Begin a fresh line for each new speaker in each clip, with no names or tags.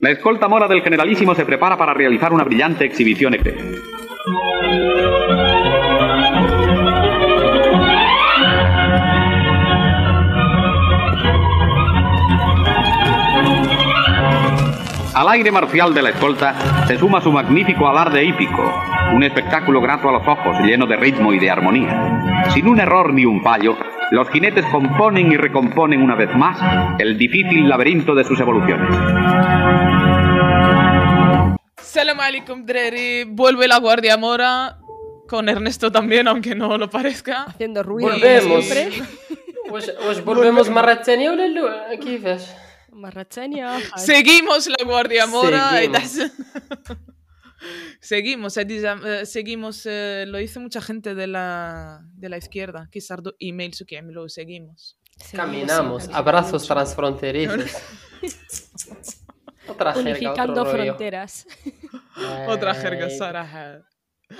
La escolta mora del generalísimo se prepara para realizar una brillante exhibición ET. Al aire marcial de la escolta se suma su magnífico alarde hípico, un espectáculo grato a los ojos, lleno de ritmo y de armonía. Sin un error ni un fallo, los jinetes componen y recomponen una vez más el difícil laberinto de sus evoluciones.
Salam alaikum, Dreri. Vuelve la Guardia Mora con Ernesto también, aunque no lo parezca.
Haciendo ruido.
Volvemos.
¿Os
pues, pues volvemos
Marratenia o
Seguimos la Guardia Mora.
Seguimos.
seguimos, eh, eh seguimos eh, lo dice mucha gente de la, de la izquierda, que sardo email su que lo seguimos.
Caminamos,
sí,
abrazos transfronterizos. Otra
Unificando fronteras.
Otra jerga,
Sara.
Eh,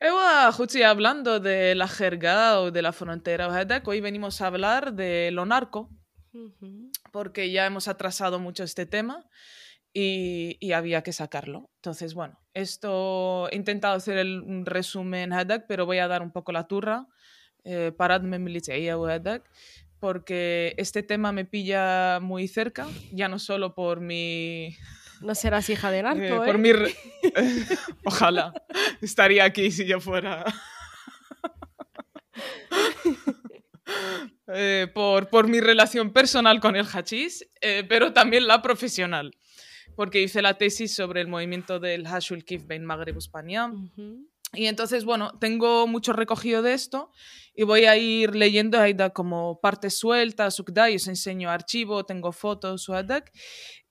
Ewa, Juchi, hablando de la jerga o de la frontera, hoy venimos a hablar de lo narco, porque ya hemos atrasado mucho este tema y, había que sacarlo. Entonces, bueno, esto he intentado hacer el resumen hadak, pero voy a dar un poco la turra. Eh, paradme militaria o porque este tema me pilla muy cerca, ya no solo por mi...
No serás hija de narco, eh, eh,
Por mi... Ojalá. Estaría aquí si yo fuera... Eh, por, por mi relación personal con el hachís, pero también la profesional. Porque hice la tesis sobre el movimiento del Hashul Kif Ben Maghreb España.
Ujú.
Y entonces, bueno, tengo mucho recogido de esto y voy a ir leyendo ahí da como partes sueltas, y os enseño archivo, tengo fotos, uadak.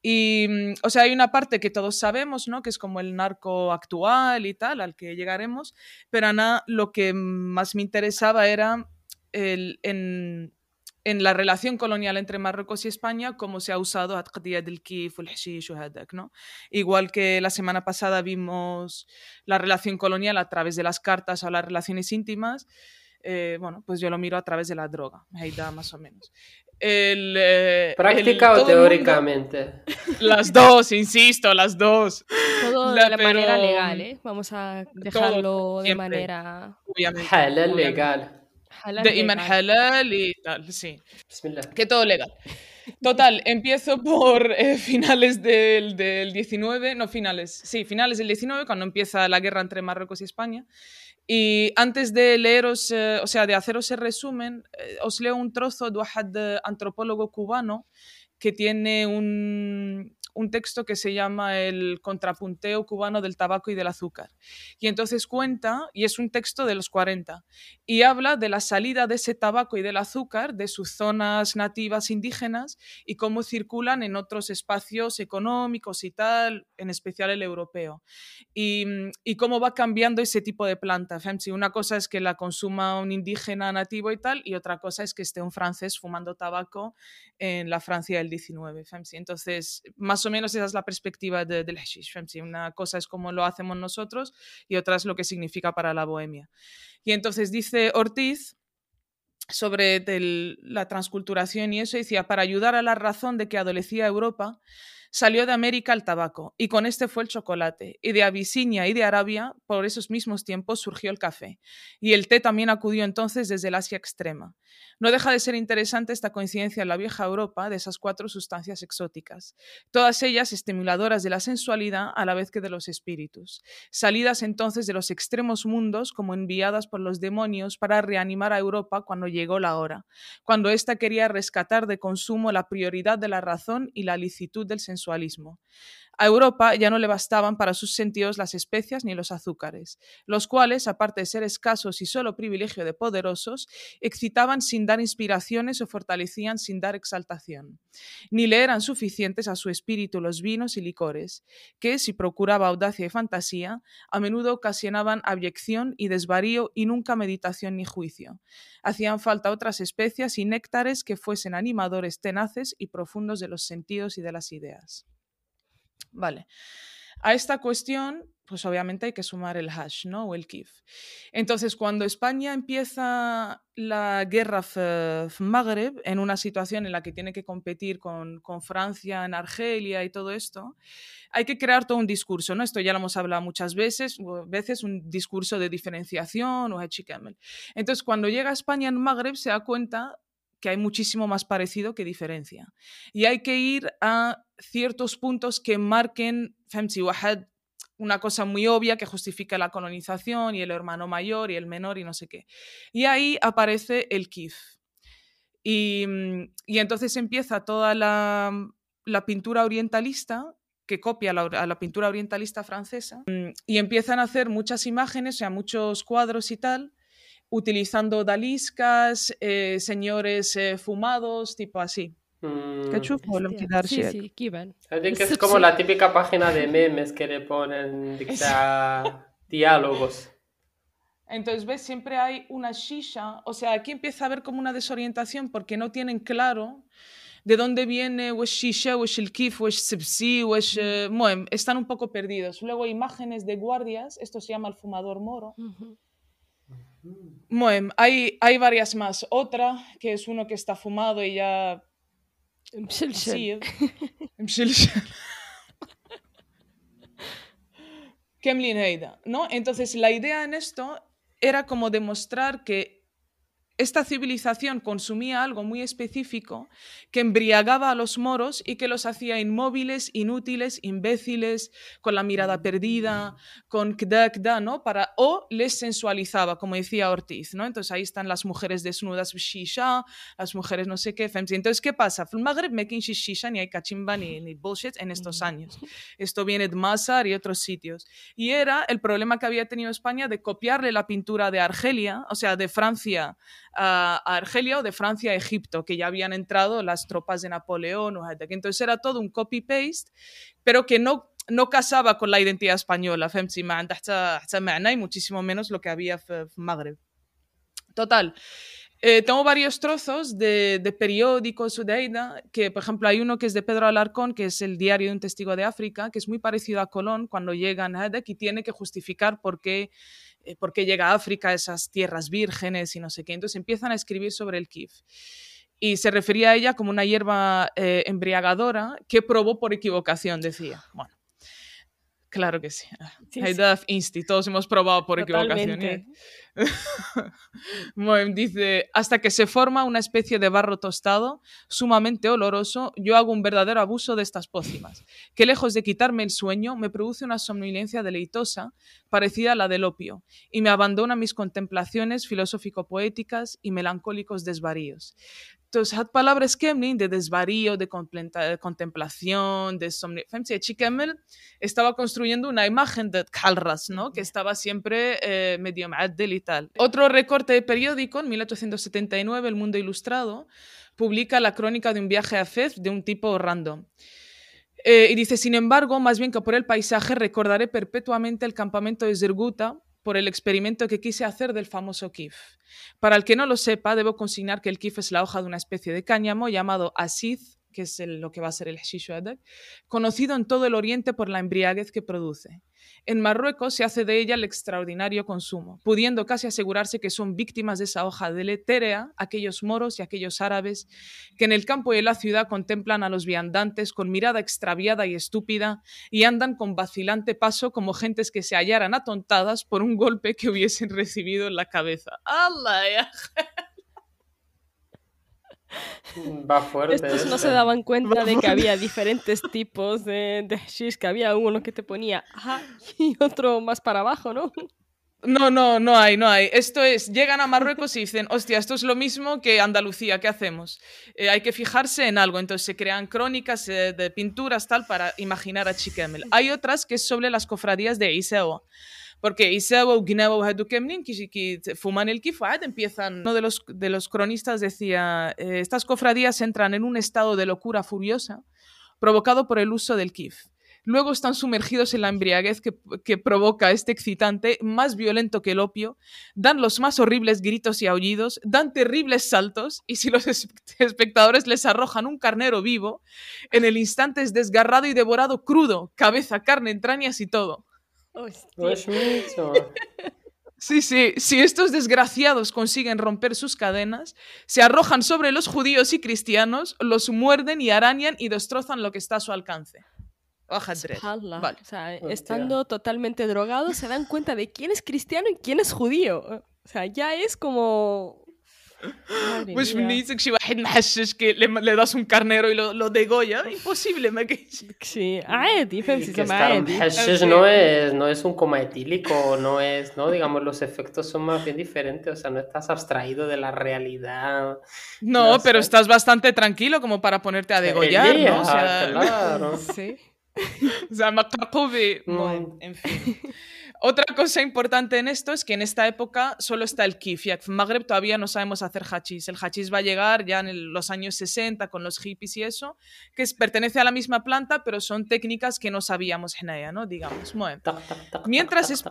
Y, mm, o sea, hay una parte que todos sabemos, ¿no? Que es como el narco actual y tal, al que llegaremos. Pero Ana, lo que más me interesaba era el, en, en la relación colonial entre Marruecos y España, como se ha usado del Kif, el Hashish ¿no? Igual que la semana pasada vimos la relación colonial a través de las cartas o las relaciones íntimas, eh, bueno, pues yo lo miro a través de la droga, más o menos. El, eh,
¿Práctica o teóricamente?
Las dos, insisto, las dos.
Todo de la manera legal, ¿eh? Vamos a dejarlo de manera...
Obviamente, obviamente.
legal.
De Iman Halal y tal, sí. Que todo legal. Total, empiezo por eh, finales del, del, 19, no finales, sí, finales del 19, cuando empieza la guerra entre Marruecos y España. Y antes de leeros, eh, o sea, de haceros el resumen, eh, os leo un trozo de un eh, antropólogo cubano que tiene un, un texto que se llama El contrapunteo cubano del tabaco y del azúcar. Y entonces cuenta, y es un texto de los 40, y habla de la salida de ese tabaco y del azúcar de sus zonas nativas indígenas y cómo circulan en otros espacios económicos y tal, en especial el europeo. Y, y cómo va cambiando ese tipo de planta. Si una cosa es que la consuma un indígena nativo y tal, y otra cosa es que esté un francés fumando tabaco en la Francia del 19. fem? Sí, Entonces, más o menos esa es la perspectiva de- del hashish. Una cosa es cómo lo hacemos nosotros y otra es lo que significa para la bohemia. Y entonces dice Ortiz sobre la transculturación y eso, decía, para ayudar a la razón de que adolecía Europa, salió de América el tabaco, y con este fue el chocolate, y de Abisinia y de Arabia, por esos mismos tiempos, surgió el café, y el té también acudió entonces desde el Asia extrema. No deja de ser interesante esta coincidencia en la vieja Europa de esas cuatro sustancias exóticas, todas ellas estimuladoras de la sensualidad a la vez que de los espíritus, salidas entonces de los extremos mundos como enviadas por los demonios para reanimar a Europa cuando llegó la hora, cuando ésta quería rescatar de consumo la prioridad de la razón y la licitud del sensualismo. A Europa ya no le bastaban para sus sentidos las especias ni los azúcares, los cuales, aparte de ser escasos y solo privilegio de poderosos, excitaban sin dar inspiraciones o fortalecían sin dar exaltación. Ni le eran suficientes a su espíritu los vinos y licores, que, si procuraba audacia y fantasía, a menudo ocasionaban abyección y desvarío y nunca meditación ni juicio. Hacían falta otras especias y néctares que fuesen animadores tenaces y profundos de los sentidos y de las ideas. Vale. A esta cuestión pues obviamente hay que sumar el hash, ¿no? O el kif. Entonces, cuando España empieza la guerra Magreb, en una situación en la que tiene que competir con, con, Francia en Argelia y todo esto, hay que crear todo un discurso, ¿no? Esto ya lo hemos hablado muchas veces, veces un discurso de diferenciación o hachikemel. Entonces, cuando llega España en Magreb, se da cuenta que hay muchísimo más parecido que diferencia. Y hay que ir a ciertos puntos que marquen una cosa muy obvia que justifica la colonización y el hermano mayor y el menor y no sé qué. Y ahí aparece el kif. Y, mm, y entonces empieza toda la, la, pintura orientalista que copia la, a la pintura orientalista francesa mm, y empiezan a hacer muchas imágenes, o sea, muchos cuadros y tal, utilizando daliscas, eh, señores eh, fumados, tipo así.
Mm.
Sí, sí, Kiven.
es como la típica página de memes que le ponen diálogos.
Entonces, ¿ves? Siempre hay una shisha. O sea, aquí empieza a haber como una desorientación porque no tienen claro de dónde viene o es shisha, o es el kif, o es sibsi, o es... Eh, están un poco perdidos. Luego imágenes de guardias, esto se llama el fumador moro. Bueno, hay, hay varias más. Otra, que es uno que está fumado y ya
مشلشل
مشلشل Kemlin Heida, ¿no? Entonces la idea en esto era como demostrar que esta civilización consumía algo muy específico que embriagaba a los moros y que los hacía inmóviles, inútiles, imbéciles, con la mirada perdida, con kda, kda, ¿no? Para, o les sensualizaba, como decía Ortiz, ¿no? Entonces ahí están las mujeres desnudas, shisha, las mujeres no sé qué, Entonces, ¿qué pasa? El Magreb me shisha ni hay cachimba ni, ni bullshit en estos años. Esto viene de Masar y otros sitios. Y era el problema que había tenido España de copiarle la pintura de Argelia, o sea, de Francia a, Argelia o de Francia a Egipto, que ya habían entrado las tropas de Napoleón. O entonces era todo un copy-paste, pero que no, no casaba con la identidad española, y muchísimo menos lo que había en Magreb. Total. Eh, tengo varios trozos de, de periódicos de Aida, que por ejemplo hay uno que es de Pedro Alarcón, que es el diario de un testigo de África, que es muy parecido a Colón cuando llega a y tiene que justificar por qué eh, por qué llega a África, esas tierras vírgenes y no sé qué. Entonces empiezan a escribir sobre el kif. Y se refería a ella como una hierba eh, embriagadora que probó por equivocación, decía. Bueno, claro que sí. sí, Insti, todos hemos probado por equivocación. ¿eh? dice, hasta que se forma una especie de barro tostado, sumamente oloroso, yo hago un verdadero abuso de estas pócimas, que lejos de quitarme el sueño, me produce una somnolencia deleitosa, parecida a la del opio, y me abandona mis contemplaciones filosófico-poéticas y melancólicos desvaríos. Entonces, hat palabras Kemlin de desvarío, de contemplación, de somnolencia. Chikemel estaba construyendo una imagen de Kalras, ¿no? que estaba siempre eh, medio y tal. Otro recorte de periódico, en 1879, El Mundo Ilustrado, publica la crónica de un viaje a Fez de un tipo random. Eh, y dice, sin embargo, más bien que por el paisaje, recordaré perpetuamente el campamento de Zerguta por el experimento que quise hacer del famoso kif. Para el que no lo sepa, debo consignar que el kif es la hoja de una especie de cáñamo llamado asiz, que es lo que va a ser el hashishu conocido en todo el Oriente por la embriaguez que produce. En Marruecos se hace de ella el extraordinario consumo, pudiendo casi asegurarse que son víctimas de esa hoja deletérea aquellos moros y aquellos árabes que en el campo y en la ciudad contemplan a los viandantes con mirada extraviada y estúpida y andan con vacilante paso como gentes que se hallaran atontadas por un golpe que hubiesen recibido en la cabeza. ¡Allah!
Va fuerte.
Estos no se daban cuenta de que había diferentes tipos de, de hashish, que había uno que te ponía y otro más para abajo, ¿no?
No, no, no hay, no hay. Esto es, llegan a Marruecos y dicen, hostia, esto es lo mismo que Andalucía, ¿qué hacemos? Eh, hay que fijarse en algo, entonces se crean crónicas eh, de pinturas tal para imaginar a Chiquemel. Hay otras que es sobre las cofradías de Iseo porque Hadukemnin, Fuman Kifad, empiezan, uno de los, de los cronistas decía, eh, estas cofradías entran en un estado de locura furiosa provocado por el uso del kif. Luego están sumergidos en la embriaguez que, que, provoca este excitante, más violento que el opio, dan los más horribles gritos y aullidos, dan terribles saltos y si los espectadores les arrojan un carnero vivo, en el instante es desgarrado y devorado crudo, cabeza, carne, entrañas y todo.
Hostia.
Pues mucho.
Sí, sí, si estos desgraciados consiguen romper sus cadenas, se arrojan sobre los judíos y cristianos, los muerden y arañan y destrozan lo que está a su alcance. Vale.
O sea,
Hostia.
estando totalmente drogados, se dan cuenta de quién es cristiano y quién es judío. O sea, ya es como. Madre
Pues
mía.
me dice que si واحد محشش que le, le das un carnero y lo, lo degolla, imposible, me que
Sí, عادي فهمتي
Que
زعما
estar
عادي
hashish no es, no es un coma etílico, no es, ¿no? Digamos, los efectos son más bien diferentes, o sea, no estás abstraído de la realidad.
No,
No
pero
sé.
estás bastante tranquilo como para ponerte a degollar, ¿no? O sea,
claro.
Sí.
O sea, Maqaqubi-
Mm.
Bueno, en fin. Otra cosa importante en esto es que en esta época solo está el kif. Y en Magreb todavía no sabemos hacer hachís. El hachís va a llegar ya en el- los años 60 con los hippies y eso, que es, pertenece a la misma planta, pero son técnicas que no sabíamos en ella, ¿no? Digamos. Bueno. Mientras es-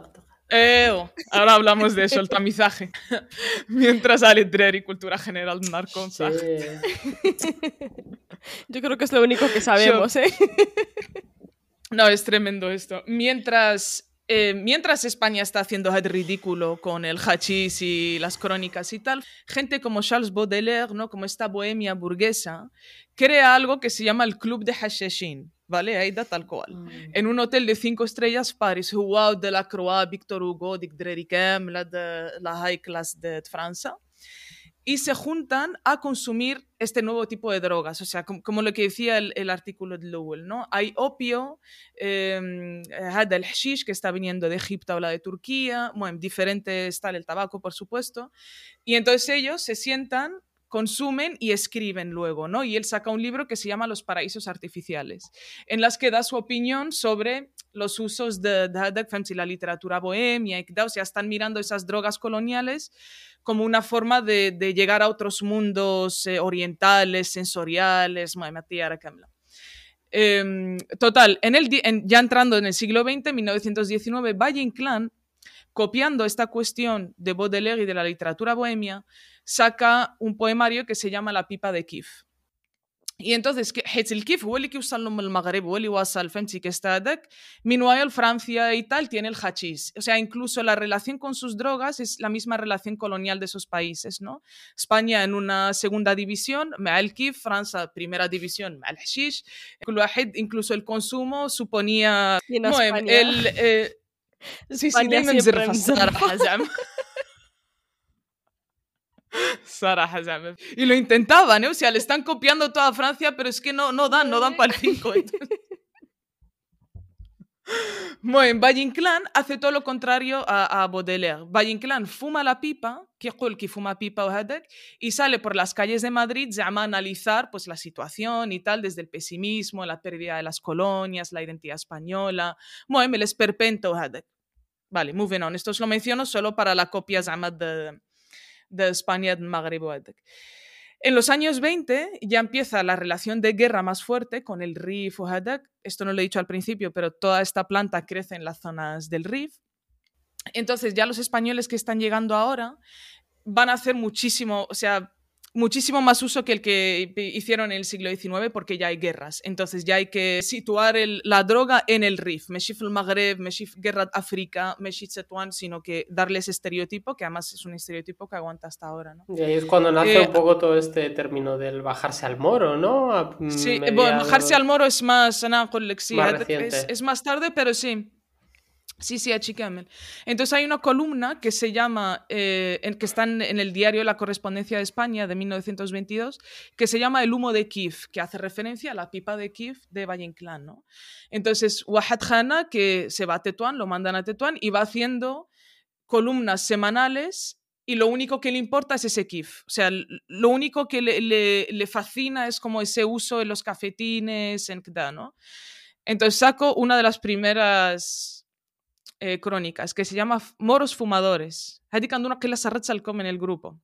ahora hablamos de eso, el tamizaje. Mientras Ale Drer y cultura general narco.
Sí.
Yo creo que es lo único que sabemos, ¿eh?
No, es tremendo esto. Mientras, eh, mientras España está haciendo el ridículo con el hachís y las crónicas y tal, gente como Charles Baudelaire, ¿no? como esta bohemia burguesa, crea algo que se llama el Club de Hashashin, ¿vale? Ahí da tal cual. En un hotel de cinco estrellas, Paris, wow, de la Croix, Victor Hugo, Dick Drerikem, la, de, la high class de Francia y se juntan a consumir este nuevo tipo de drogas, o sea, como, como lo que decía el, el, artículo de Lowell, ¿no? Hay opio, em, eh, had el hashish, que está viniendo de Egipto o la de Turquía, bueno, diferente está el tabaco, por supuesto, y entonces ellos se sientan consumen y escriben luego, ¿no? Y él saca un libro que se llama Los paraísos artificiales, en las que da su opinión sobre los usos de, de la literatura bohemia, y, o sea, están mirando esas drogas coloniales como una forma de, llegar a otros mundos eh, orientales, sensoriales, eh, total, ya entrando en el siglo XX, 1919, Valle Inclán, copiando esta cuestión de Baudelaire y de la literatura bohemia, saca un poemario que se llama La pipa de Kif. Y entonces, el Kif huele que usan el Magreb, huele al Femchi que está Minuayol Francia y tal tiene el hachís. O sea, incluso la relación con sus drogas es la misma relación colonial de esos países, ¿no? España en una segunda división, Ma'al Kif, Francia primera división, Ma'al Hashish. Incluso el consumo suponía.
No,
el, eh, sí sí دائما مزرفه الصراحه زعما Sara زعما y lo intentaban ¿eh? o sea le están copiando toda Francia pero es que no, no dan no dan para el 5 Bueno, en Valle Inclán hace todo lo contrario a, a Baudelaire. Valle Inclán fuma la pipa, que que fuma pipa y sale por las calles de Madrid a analizar pues, la situación y tal, desde el pesimismo, la pérdida de las colonias, la identidad española. Bueno, el esperpento Vale, moving on. Esto os lo menciono solo para la copia de, de España de Magreb. En los años 20 ya empieza la relación de guerra más fuerte con el Rif o Hadak. Esto no lo he dicho al principio, pero toda esta planta crece en las zonas del Rif. Entonces ya los españoles que están llegando ahora van a hacer muchísimo, o sea, muchísimo más uso que el que hicieron en el siglo XIX porque ya hay guerras. Entonces ya hay que situar el, la droga en el RIF. Meshif el Magreb, Meshif Guerra África, Meshif Setuan, sino que darle ese estereotipo, que además es un estereotipo que aguanta hasta ahora. ¿no?
Y ahí es cuando nace eh, un poco todo este término del bajarse al moro, ¿no? A
sí, mediados... bueno, bajarse al moro es sí,
más
es, es más tarde, pero sí. Sí, sí, achicamel. Entonces hay una columna que se llama, eh, que está en, el diario La Correspondencia de España de 1922, que se llama El humo de Kiev, que hace referencia a la pipa de Kiev de Valle Inclán, ¿no? Entonces, Wahad Khana, que se va a Tetuán, lo mandan a Tetuán y va haciendo columnas semanales y lo único que le importa es ese kif. O sea, lo único que le, fascina es como ese uso en los cafetines, en ¿no? Entonces saco una de las primeras eh, crónicas que se llama Moros Fumadores. una que las en el grupo.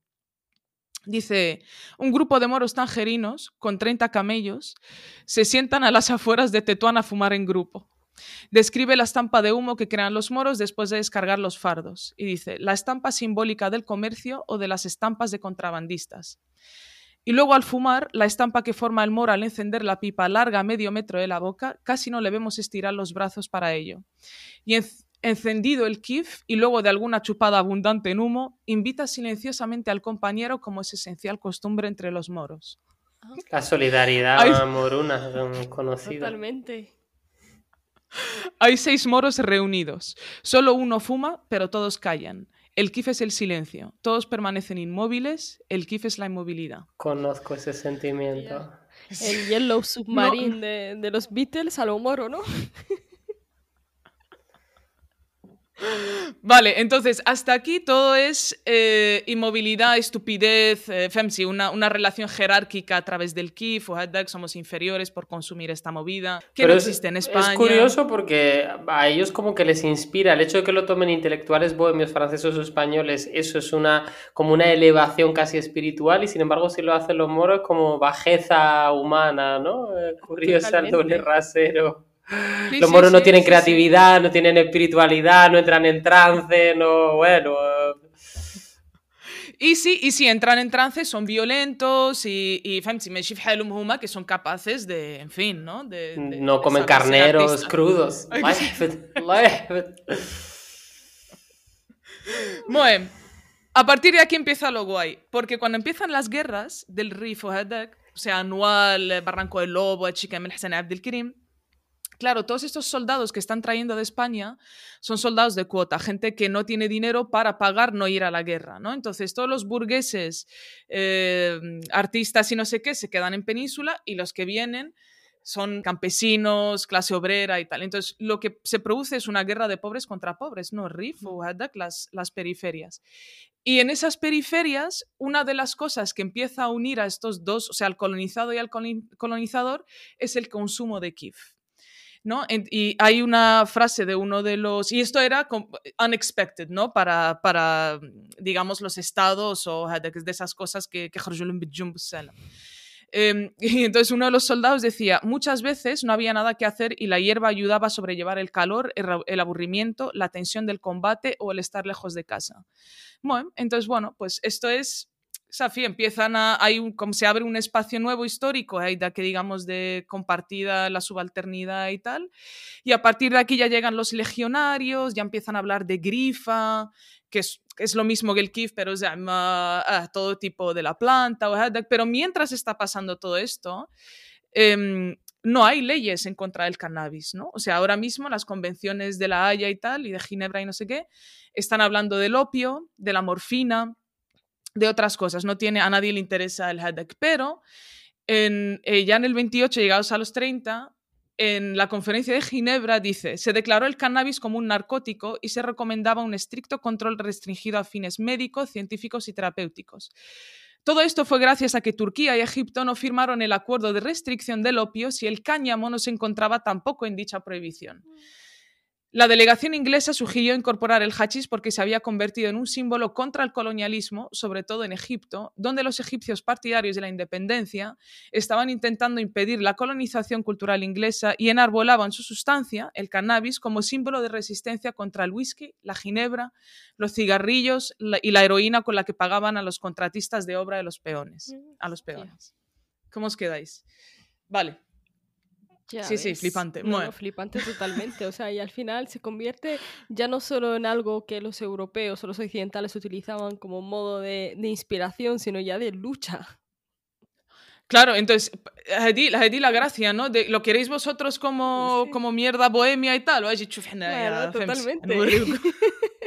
Dice, un grupo de moros tangerinos con 30 camellos se sientan a las afueras de Tetuán a fumar en grupo. Describe la estampa de humo que crean los moros después de descargar los fardos y dice, la estampa simbólica del comercio o de las estampas de contrabandistas. Y luego al fumar, la estampa que forma el moro al encender la pipa larga medio metro de la boca, casi no le vemos estirar los brazos para ello. Y en, encendido el kif y luego de alguna chupada abundante en humo, invita silenciosamente al compañero como es esencial costumbre entre los moros.
La solidaridad
Ay.
moruna conocida.
Totalmente.
Hay seis moros reunidos. Solo uno fuma, pero todos callan. El kif es el silencio. Todos permanecen inmóviles. El kif es la inmovilidad.
Conozco ese sentimiento.
El Yellow Submarine de, de los Beatles a lo moro, ¿no?
Vale, entonces hasta aquí todo es eh, inmovilidad, estupidez, eh, femsi, una, una relación jerárquica a través del KIF o Haddak, somos inferiores por consumir esta movida, que
Pero
no
es-
existe en España.
Es curioso porque a ellos como que les inspira el hecho de que lo tomen intelectuales bohemios, franceses o españoles, eso es una como una elevación casi espiritual y sin embargo si lo hacen los moros es como bajeza humana, ¿no? Eh, Curiosa el doble rasero.
Sí,
los moros
sí, no tienen
creatividad, no tienen espiritualidad, no entran en trance, no, bueno.
Y sí, y si entran en trance son violentos y, y que son capaces de, en fin, ¿no? De, de,
no comen carneros crudos.
Bueno, a partir de aquí empieza lo guay, porque cuando empiezan las guerras del Rif o o sea, Anual, eh, Barranco del Lobo, Chica Hassan Abdelkrim, claro, todos estos soldados que están trayendo de España son soldados de cuota, gente que no tiene dinero para pagar no ir a la guerra, ¿no? Entonces todos los burgueses, eh, artistas y no sé qué, se quedan en península y los que vienen son campesinos, clase obrera y tal. Entonces, lo que se produce es una guerra de pobres contra pobres, ¿no? Rif o Hadak, las, las periferias. Y en esas periferias, una de las cosas que empieza a unir a estos dos, o sea, al colonizado y al coloni- colonizador, es el consumo de kif. Y hay una frase de uno de los, y esto era unexpected, ¿no? Para, para digamos, los estados o de esas cosas que, que eh, y entonces uno de los soldados decía, muchas veces no había nada que hacer y la hierba ayudaba a sobrellevar el calor, el, aburrimiento, la tensión del combate o el estar lejos de casa. Bueno, entonces bueno, pues esto es Safi, empiezan a, hay un, como se abre un espacio nuevo histórico, hay de que digamos de compartida la subalternidad y tal, y a partir de aquí ya llegan los legionarios, ya empiezan a hablar de grifa, que es, es lo mismo que el kif, pero llama ah, todo tipo de la planta, hadak, pero mientras está pasando todo esto, em, no hay leyes en contra del cannabis, ¿no? O sea, ahora mismo las convenciones de la Haya y tal, y de Ginebra y no sé qué, están hablando del opio, de la morfina, de otras cosas. No tiene, a nadie le interesa el hadak, pero en, eh, ya en el 28, llegados a los 30, en la conferencia de Ginebra dice, se declaró el cannabis como un narcótico y se recomendaba un estricto control restringido a fines médicos, científicos y terapéuticos. Todo esto fue gracias a que Turquía y Egipto no firmaron el acuerdo de restricción del opio si el cáñamo no se encontraba tampoco en dicha prohibición. La delegación inglesa sugirió incorporar el hachís porque se había convertido en un símbolo contra el colonialismo, sobre todo en Egipto, donde los egipcios partidarios de la independencia estaban intentando impedir la colonización cultural inglesa y enarbolaban su sustancia, el cannabis, como símbolo de resistencia contra el whisky, la ginebra, los cigarrillos y la heroína con la que pagaban a los contratistas de obra de los peones, a los peones. ¿Cómo os quedáis? Vale.
Ya
sí,
ves.
sí, flipante.
No,
bueno.
flipante totalmente. O sea, y al final se convierte ya no solo en algo que los europeos o los occidentales utilizaban como modo de, de inspiración, sino ya de lucha.
Claro, entonces, allí, allí la gracia, ¿no? De, lo queréis vosotros como,
sí.
como mierda bohemia y tal, o allí
claro, totalmente.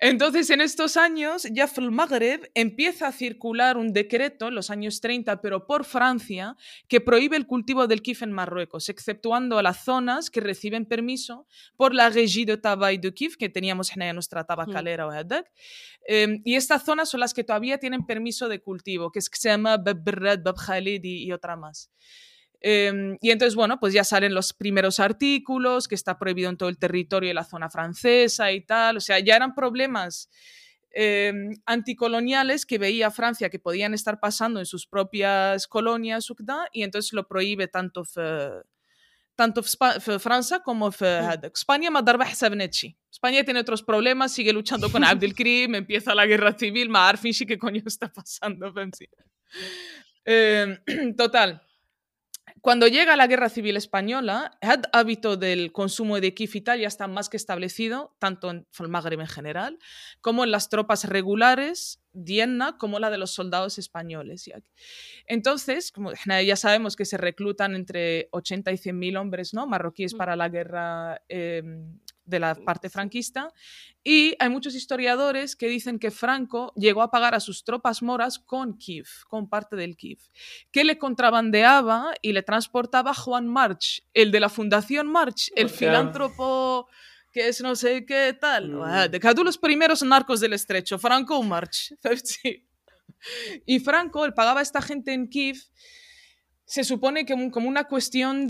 Entonces, en estos años, ya el Magreb empieza a circular un decreto en los años 30, pero por Francia, que prohíbe el cultivo del kif en Marruecos, exceptuando a las zonas que reciben permiso por la Régie de Tabac de Kif, que teníamos en nuestra mm. tabacalera mm. o Hadak. Eh, em, y estas zonas son las que todavía tienen permiso de cultivo, que es que se llama Bab y otra más. Eh, y entonces, bueno, pues ya salen los primeros artículos, que está prohibido en todo el territorio de la zona francesa y tal. O sea, ya eran problemas eh, anticoloniales que veía Francia que podían estar pasando en sus propias colonias, y entonces lo prohíbe tanto tanto Francia como fe sí. Mm. España. España tiene otros problemas, sigue luchando con Abdelkrim, empieza la guerra civil, Maarfin, sí, ¿qué coño está pasando? Eh, total cuando llega la Guerra Civil Española, el hábito del consumo de kif y tal ya está más que establecido, tanto en el Magreb en general, como en las tropas regulares, Dienna, como la de los soldados españoles. Entonces, como ya sabemos que se reclutan entre 80 y 100 mil hombres ¿no? marroquíes para la guerra em, de la parte franquista. Y hay muchos historiadores que dicen que Franco llegó a pagar a sus tropas moras con Kiev, con parte del Kiev, que le contrabandeaba y le transportaba Juan March, el de la Fundación March, el filántropo que es no sé qué tal. Mm. De los primeros narcos del estrecho, Franco March. Y Franco, él pagaba a esta gente en Kiev se supone que como una cuestión mm,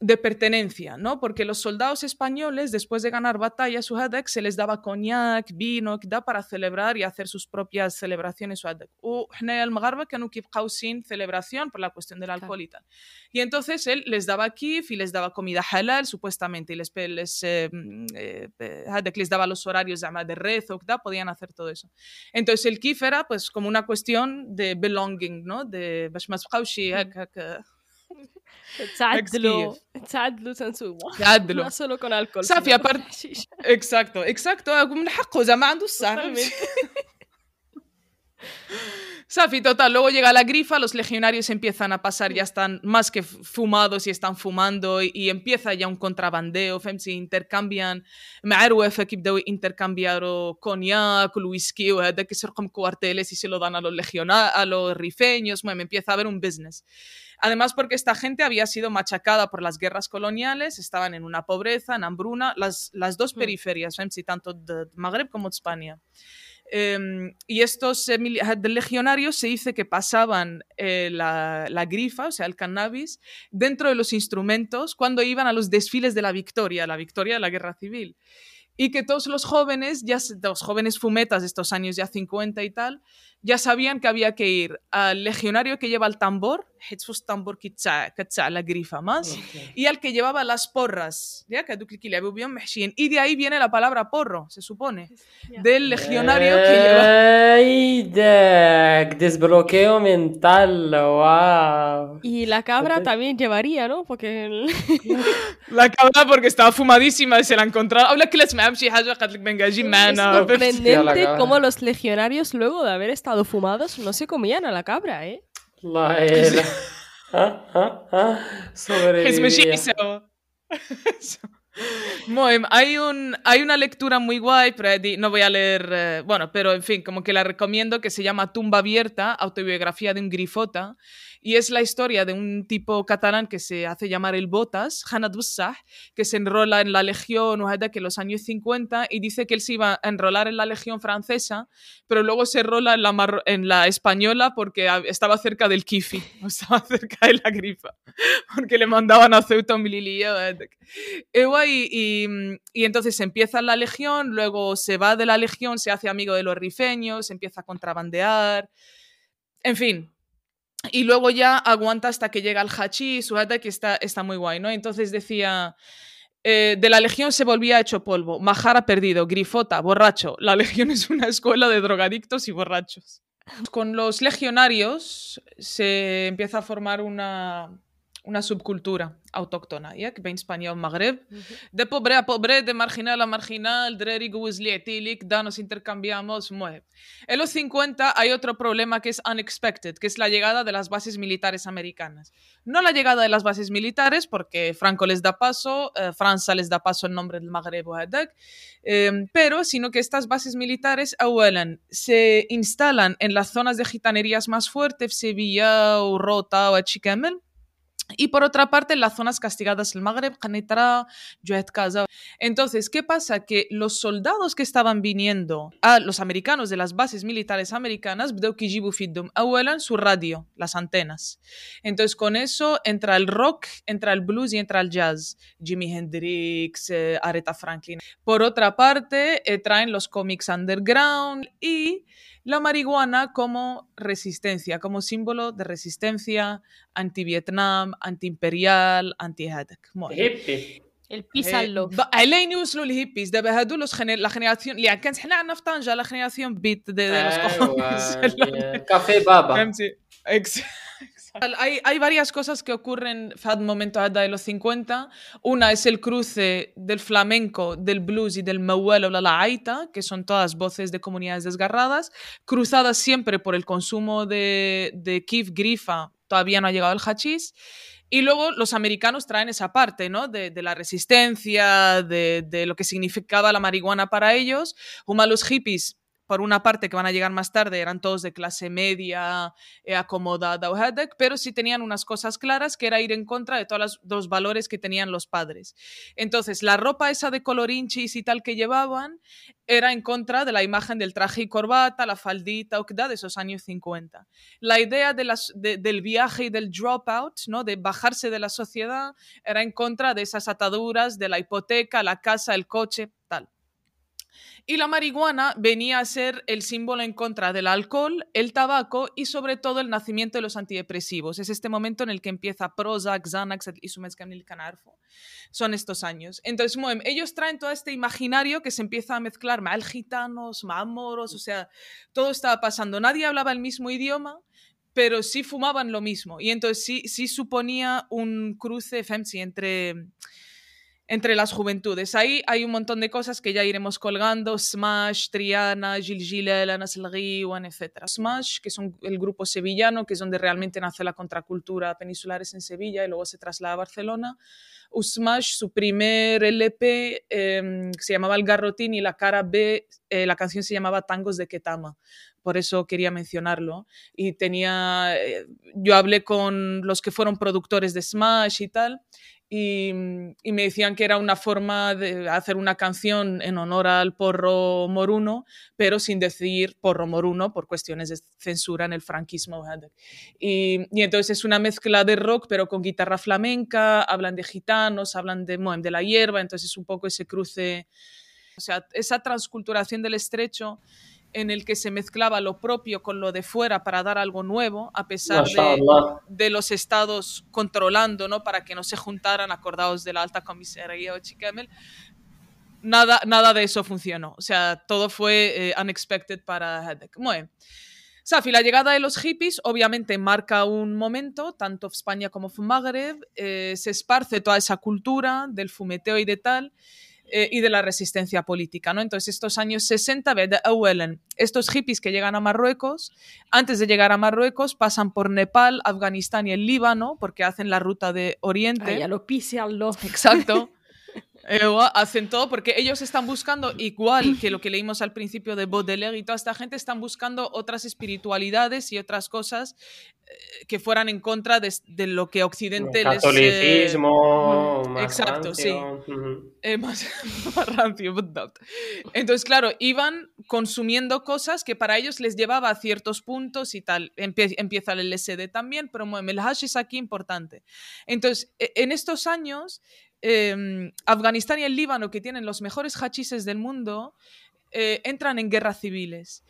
de, pertenencia, ¿no? Porque los soldados españoles, después de ganar batallas, se les daba coñac, vino, da para celebrar y hacer sus propias celebraciones. O el Magarba que no sin celebración por la cuestión del alcohol y entonces él les daba kif y les daba comida halal, supuestamente, y les, les, eh, mm, eh, les daba los horarios de rezo, podían hacer todo eso. Entonces el kif era pues como una cuestión de belonging, ¿no? De هيك هيك.
تعدلوا تعدلوا تنسوا
تعدلوا.
نسلوا كون الكل
صافي ابارت اكزاكتو اكزاكتو من حقه إذا ما عنده السهر Safi, total, luego llega la grifa, los legionarios empiezan a pasar, ya están más que fumados y están fumando y, empieza ya un contrabandeo, femsi intercambian, معروف كيبداو intercambiar cognac, el whisky وهذا كيسرقهم cuarteles y se lo dan a los legionarios, a los rifeños, bueno, empieza a haber un business. Además, porque esta gente había sido machacada por las guerras coloniales, estaban en una pobreza, en hambruna, las, las dos periferias, femsi, tanto de Magreb como de España. Em, y estos legionarios se dice que pasaban eh, la, la, grifa, o sea, el cannabis, dentro de los instrumentos cuando iban a los desfiles de la victoria, la victoria de la guerra civil. Y que todos los jóvenes, ya los jóvenes fumetas de estos años ya 50 y tal, ya sabían que había que ir al legionario que lleva el tambor, tambor la grifa más, y al que llevaba las porras, ¿ya? y de ahí viene la palabra porro, se supone, del legionario que
lleva... desbloqueo mental, wow.
Y la cabra también llevaría, ¿no? Porque...
la cabra porque estaba fumadísima y se la encontraron. Habla que les
sorprendente cómo los legionarios luego de haber estado fumados no se comían a la cabra, ¿eh?
La era.
hay, un, hay una lectura muy guay, pero no voy a leer, eh, bueno, pero en fin, como que la recomiendo, que se llama Tumba Abierta, autobiografía de un grifota, y es la historia de un tipo catalán que se hace llamar el Botas, Hanad Bussah, que se enrola en la Legión que en los años 50 y dice que él se iba a enrolar en la Legión francesa, pero luego se enrola en la, en la española porque estaba cerca del Kifi, estaba cerca de la grifa, porque le mandaban a Ceuta un Y, y, entonces empieza en la Legión, luego se va de la Legión, se hace amigo de los rifeños, empieza a contrabandear. En fin, y luego ya aguanta hasta que llega al hachís, que está, está muy guay, ¿no? Entonces decía, eh, de la legión se volvía hecho polvo, Majara perdido, grifota, borracho. La legión es una escuela de drogadictos y borrachos. Con los legionarios se empieza a formar una, una subcultura autóctona, ¿ya? que español Magreb, de pobre a pobre, de marginal a marginal, dreri etílic, da nos intercambiamos, mueve. En los 50 hay otro problema que es unexpected, que es la llegada de las bases militares americanas. No la llegada de las bases militares, porque Franco les da paso, eh, Francia les da paso en nombre del Magreb o eh, pero sino que estas bases militares, abuelan, se instalan en las zonas de gitanerías más fuertes, Sevilla, Rota o Achicamel, y por otra parte, las zonas castigadas del Magreb, Qanitra, Kaza. Entonces, ¿qué pasa? Que los soldados que estaban viniendo a los americanos de las bases militares americanas, abuelan su radio, las antenas. Entonces, con eso entra el rock, entra el blues y entra el jazz. Jimi Hendrix, eh, Aretha Franklin. Por otra parte, eh, traen los cómics underground y la marihuana como resistencia, como símbolo de resistencia anti-Vietnam, anti-imperial, anti-هذاك.
El peace and love.
علين يوصلوا الهيبيز دابا هادو لا جينيراسيون اللي كانت حنا عندنا في طنجه لا جينيراسيون بيت دي لوس
كافي بابا
فهمتي Hay, varias cosas que ocurren en el momento de los 50. Una es el cruce del flamenco, del blues y del mawel o la aita, que son todas voces de comunidades desgarradas, cruzadas siempre por el consumo de, de kif grifa, todavía no ha llegado el hachís. Y luego los americanos traen esa parte, ¿no? De, la resistencia, de, de, lo que significaba la marihuana para ellos. Uma los hippies por una parte que van a llegar más tarde, eran todos de clase media, eh, acomodada o pero sí tenían unas cosas claras que era ir en contra de todos los, valores que tenían los padres. Entonces, la ropa esa de colorinchis y tal que llevaban era en contra de la imagen del traje y corbata, la faldita o de esos años 50. La idea del viaje y del dropout, ¿no? de bajarse de la sociedad, era en contra de esas ataduras de la hipoteca, la casa, el coche. Y la marihuana venía a ser el símbolo en contra del alcohol, el tabaco y sobre todo el nacimiento de los antidepresivos. Es este momento en el que empieza Prozac, Xanax y Sumezcamil Canarfo. Son estos años. Entonces, ellos traen todo este imaginario que se empieza a mezclar mal gitanos, mal moros, o sea, todo estaba pasando. Nadie hablaba el mismo idioma, pero sí fumaban lo mismo. Y entonces sí, sí suponía un cruce FEMSI entre entre las juventudes. Ahí hay un montón de cosas que ya iremos colgando, Smash, Triana, Gil Gilel, Anas etc. Smash, que es el grupo sevillano, que es donde realmente nace la contracultura peninsular, es en Sevilla y luego se traslada a Barcelona. Usmash, su primer LP em, se llamaba El Garrotín y la cara B, eh, la canción se llamaba Tangos de Ketama. Por eso quería mencionarlo. Y tenía, eh, yo hablé con los que fueron productores de Smash y tal, Mm, y, me decían que era una forma de hacer una canción en honor al porro moruno, pero sin decir porro moruno por cuestiones de censura en el franquismo. Y, y entonces es una mezcla de rock, pero con guitarra flamenca, hablan de gitanos, hablan de, de la hierba, entonces es un poco ese cruce, o sea, esa transculturación del estrecho en el que se mezclaba lo propio con lo de fuera para dar algo nuevo, a pesar de, los estados controlando, ¿no? Para que no se juntaran, acordados de la alta comisaría o Chiquemel. Nada, nada de eso funcionó. O sea, todo fue eh, unexpected para Hedek. Muy Safi, la llegada de los hippies obviamente marca un momento, tanto en España como en Magreb, eh, se esparce toda esa cultura del fumeteo y de tal, eh, y de la resistencia política. ¿no? Entonces, estos años 60, estos hippies que llegan a Marruecos, antes de llegar a Marruecos, pasan por Nepal, Afganistán y el Líbano, porque hacen la ruta de Oriente.
Ay, a lo
Exacto. Eh, hacen todo porque ellos están buscando, igual que lo que leímos al principio de Baudelaire y toda esta gente, están buscando otras espiritualidades y otras cosas eh, que fueran en contra de, lo que Occidente
les... Catolicismo,
Exacto, sí. más, rancio, Entonces, claro, iban consumiendo cosas que para ellos les llevaba a ciertos puntos y tal. empieza el LSD también, pero el hash es aquí importante. Entonces, e, en estos años Em, Afganistán y el Líbano, que tienen los mejores hachises del mundo, eh, entran en guerras civiles.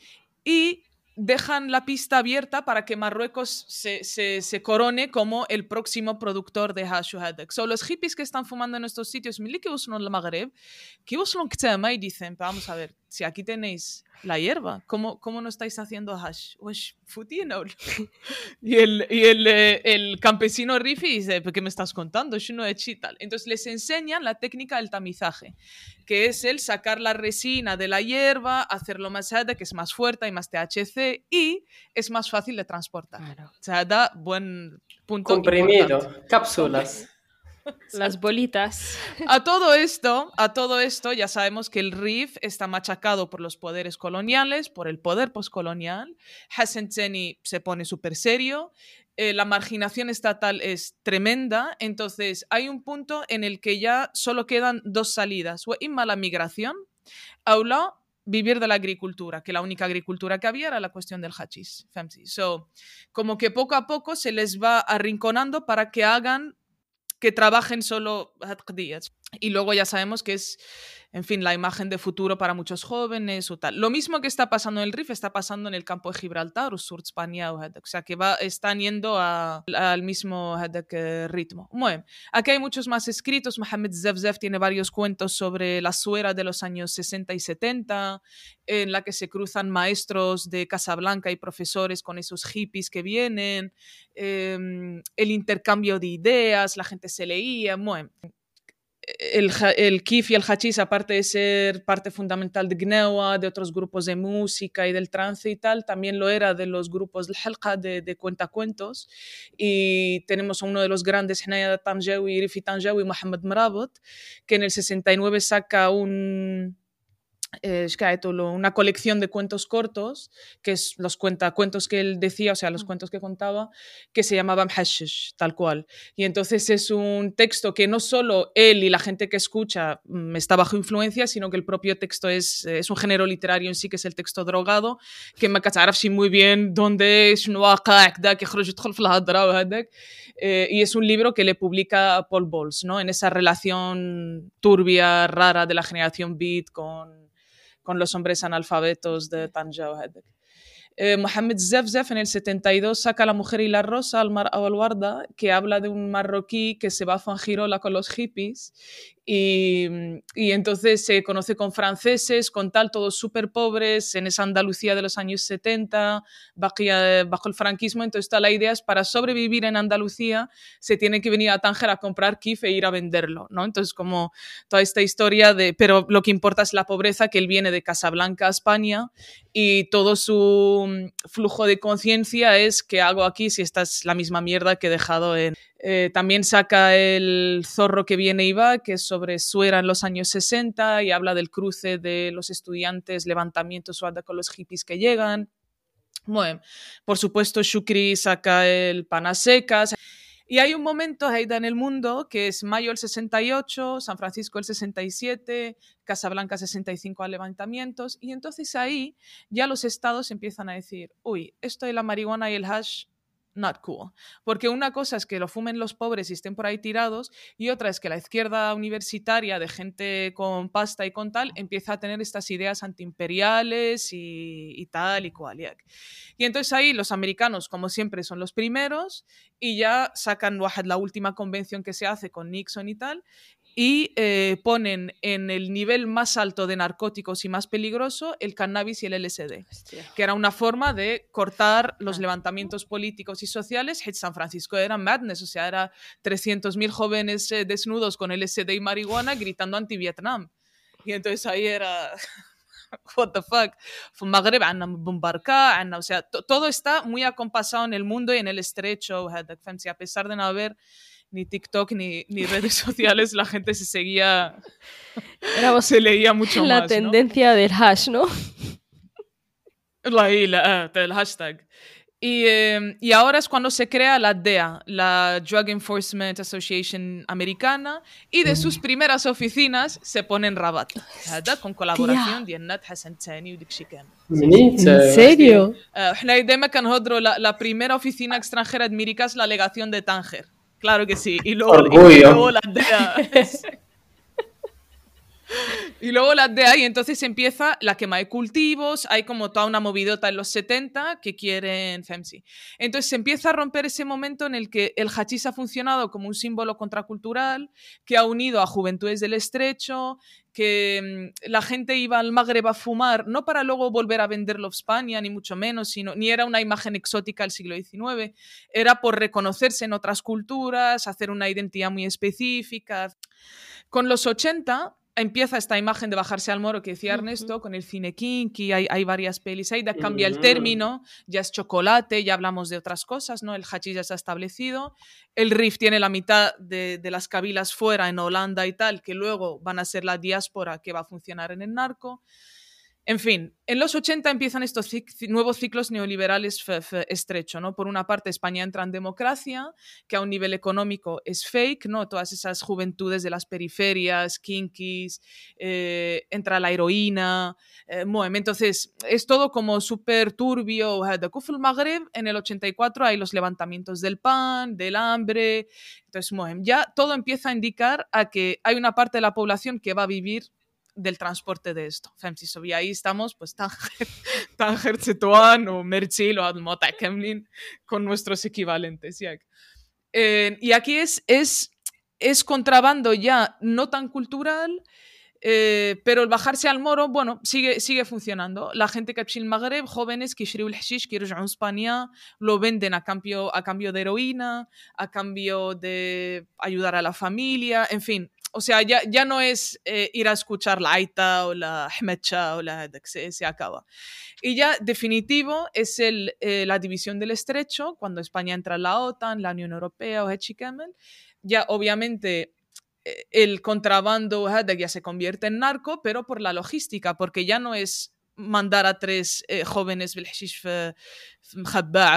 Y dejan la pista abierta para que Marruecos se, corone como el próximo productor de hash Son los hippies que están fumando en estos sitios, que usan el Magreb, que y dicen, vamos a ver, si aquí tenéis la hierba, ¿cómo, cómo no estáis haciendo hash? y el, y el, eh, el campesino Rifi dice, ¿qué me estás contando? no tal. Entonces les enseñan la técnica del tamizaje, que es el sacar la resina de la hierba, hacerlo más hada, que es más fuerte y más THC, y es más fácil de transportar. O sea, da buen punto.
Comprimido, cápsulas.
Las bolitas.
A todo esto, a todo esto, ya sabemos que el RIF está machacado por los poderes coloniales, por el poder postcolonial. Hassan Tseni se pone súper serio. Eh, la marginación estatal es tremenda. Entonces, hay un punto en el que ya solo quedan dos salidas. O la migración, aula vivir de la agricultura, que la única agricultura que había era la cuestión del hachís. So, como que poco a poco se les va arrinconando para que hagan que trabajen solo días. Y luego ya sabemos que es en fin, la imagen de futuro para muchos jóvenes o tal. Lo mismo que está pasando en el RIF está pasando en el campo de Gibraltar o Sur España, o sea que va, están yendo al mismo ritmo. Bueno, aquí hay muchos más escritos. Mohamed Zevzev tiene varios cuentos sobre la suera de los años 60 y 70, en la que se cruzan maestros de Casablanca y profesores con esos hippies que vienen, em, el intercambio de ideas, la gente se leía. Bueno, el, el kif y el hachís, aparte de ser parte fundamental de Gnewa, de otros grupos de música y del trance y tal, también lo era de los grupos de, de cuentacuentos. Y tenemos a uno de los grandes, Henaya Tamjewi, Rifi Tamjewi, Mohamed Mrabot, que en el 69 saca un, eh, una colección de cuentos cortos, que es los cuentos que él decía, o sea, los cuentos que contaba, que se llamaban Hashish, tal cual. Y entonces es un texto que no solo él y la gente que escucha mm, está bajo influencia, sino que el propio texto es, es un género literario en sí, que es el texto drogado, que me sí muy bien dónde es eh, y es un libro que le publica Paul Bowles, ¿no? En esa relación turbia, rara de la generación beat con con los hombres analfabetos de Tanjau eh, Mohamed Zefzef en el 72 saca La mujer y la rosa al mar Warda, que habla de un marroquí que se va a Fangirola con los hippies y, entonces se conoce con franceses, con tal, todos súper pobres, en esa Andalucía de los años 70, bajo, bajo, el franquismo. Entonces, está la idea es para sobrevivir en Andalucía, se tiene que venir a Tánger a comprar kif e ir a venderlo, ¿no? Entonces, como toda esta historia de. Pero lo que importa es la pobreza, que él viene de Casablanca a España y todo su flujo de conciencia es: ¿qué hago aquí si esta es la misma mierda que he dejado en, eh, también saca el Zorro que viene y va, que es sobre Suera en los años 60 y habla del cruce de los estudiantes, levantamientos con los hippies que llegan. Bueno, por supuesto, Shukri saca el Panasecas. Y hay un momento, Heida, en el mundo, que es mayo el 68, San Francisco el 67, Casablanca 65 a levantamientos, y entonces ahí ya los estados empiezan a decir, uy, esto de la marihuana y el hash not cool. Porque una cosa es que lo fumen los pobres y estén por ahí tirados y otra es que la izquierda universitaria de gente con pasta y con tal empieza a tener estas ideas antiimperiales y, y tal y cual. Y entonces ahí los americanos, como siempre, son los primeros y ya sacan la última convención que se hace con Nixon y tal y eh, ponen en el nivel más alto de narcóticos y más peligroso el cannabis y el LSD, que era una forma de cortar los levantamientos políticos y sociales. San Francisco era madness, o sea, era 300.000 jóvenes eh, desnudos con LSD y marihuana gritando anti-Vietnam. Y entonces ahí era... What the fuck? Magreb, o sea, todo está muy acompasado en el mundo y en el estrecho, a pesar de no haber ni TikTok ni, ni redes sociales, la gente se seguía, se leía mucho
la
más.
La tendencia del hash, ¿no?
La, la, del hashtag. Y, eh, y, ahora es cuando se crea la DEA, la Drug Enforcement Association americana, y de sus primeras oficinas se pone en Rabat, con colaboración de Nat Hassan Tani
¿En serio?
la, la primera oficina extranjera de es la legación de Tánger. Claro que sí. Y luego, y luego las y luego las DEA, y entonces empieza la quema de cultivos, hay como toda una movidota en los 70 que quieren FEMSI. Entonces se empieza a romper ese momento en el que el hachís ha funcionado como un símbolo contracultural, que ha unido a juventudes del estrecho, que mm, la gente iba al Magreb a fumar, no para luego volver a venderlo a España, ni mucho menos, sino, ni era una imagen exótica del siglo XIX, era por reconocerse en otras culturas, hacer una identidad muy específica. Con los 80 empieza esta imagen de bajarse al moro que decía Ernesto, con el cine kinky, hay, hay varias pelis ahí, cambia el término, ya es chocolate, ya hablamos de otras cosas, ¿no? El hachís ya está establecido, el riff tiene la mitad de, de, las cabilas fuera en Holanda y tal, que luego van a ser la diáspora que va a funcionar en el narco. En fin, en los 80 empiezan estos nuevos ciclos neoliberales estrecho, ¿no? Por una parte, España entra en democracia, que a un nivel económico es fake, ¿no? Todas esas juventudes de las periferias, kinkis, eh, entra la heroína, eh, entonces es todo como súper turbio. De Kuful Maghreb, en el 84 hay los levantamientos del pan, del hambre, entonces ya todo empieza a indicar a que hay una parte de la población que va a vivir del transporte de esto. Y ahí estamos, pues Tanger, Tanger Tetuán o Merchil o Admota Kemlin con nuestros equivalentes. Eh, y aquí es, es, es contrabando ya no tan cultural, eh, pero el bajarse al moro, bueno, sigue, sigue funcionando. La gente que el Magreb, jóvenes que el hashish, que a España, lo venden a cambio, a cambio de heroína, a cambio de ayudar a la familia, en fin, o sea, ya, ya no es eh, ir a escuchar la Aita o la Hmecha o la se, se acaba. Y ya definitivo es el, eh, la división del estrecho, cuando España entra en la OTAN, la Unión Europea o Hechikemel. Ya obviamente eh, el contrabando ya se convierte en narco, pero por la logística, porque ya no es mandar a tres eh, jóvenes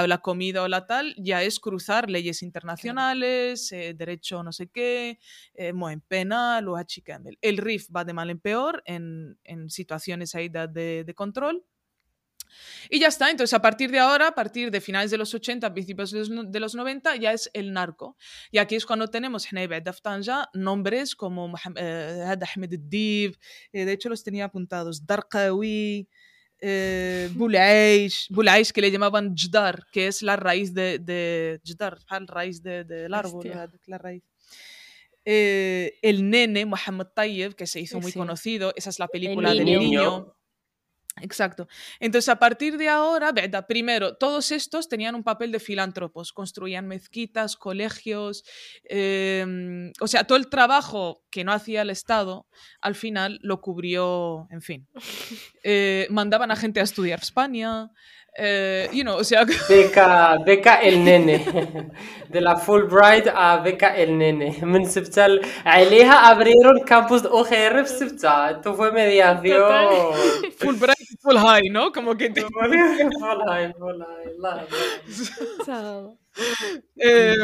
o la comida o la tal, ya es cruzar leyes internacionales, eh, derecho no sé qué, eh, en penal o El RIF va de mal en peor en, en situaciones ahí de, de control y ya está, entonces a partir de ahora, a partir de finales de los 80, principios de los, de los 90, ya es el narco. Y aquí es cuando tenemos ya nombres como eh, Ahmed Dib, eh, de hecho los tenía apuntados, Darqawi, eh, Bulaish, Bulaish que le llamaban Jdar, que es la raíz de, de Jdar, la raíz del de, árbol, la raíz. Eh, el nene, Mohammed Tayyib, que se hizo muy conocido, esa es la película del niño Exacto. Entonces, a partir de ahora, ¿verdad? primero, todos estos tenían un papel de filántropos, construían mezquitas, colegios, em, o sea, todo el trabajo que no hacía el Estado, al final lo cubrió, en fin. Eh, mandaban a gente a estudiar España, eh, you know, o sea...
Beca, beca el nene. De la Fulbright a beca el nene. من سبتها عليها abrieron campus de OGR في سبتها. Esto fue mediación.
Fulbright full high, ¿no? Como que...
full high, full high.
eh,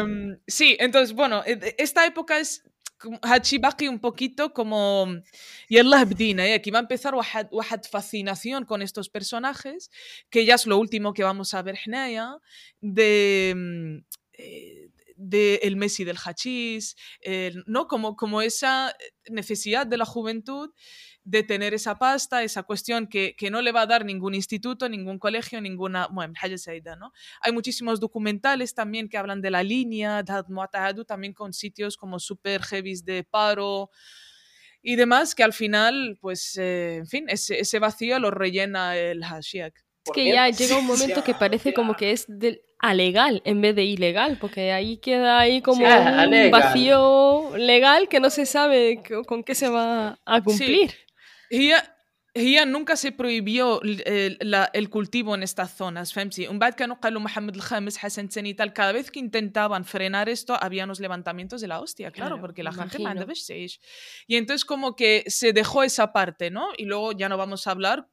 sí, entonces, bueno, esta época es Hachibaki un poquito como y es la ¿eh? aquí va a empezar una fascinación con estos personajes que ya es lo último que vamos a ver de mm, eh, de el Messi del hachís, ¿no? Como, como esa necesidad de la juventud de tener esa pasta, esa cuestión que, que, no le va a dar ningún instituto, ningún colegio, ninguna... Bueno, ¿no? Hay muchísimos documentales también que hablan de la línea, también con sitios como super heavy de paro y demás, que al final, pues, eh, en fin, ese, ese, vacío lo rellena el hashiak.
Es que ya llega un momento que parece como que es del, alegal en vez de ilegal, porque ahí queda ahí como un vacío legal que no se sabe con qué se va a cumplir.
هي nunca se prohibió el, la, el, cultivo en estas zonas فهمتي un بعد كانوا قالوا محمد الخامس حسن ثاني y tal cada vez que intentaban frenar esto había unos levantamientos de la hostia claro, claro porque la gente manda y entonces como que se dejó esa parte no y luego ya no vamos a hablar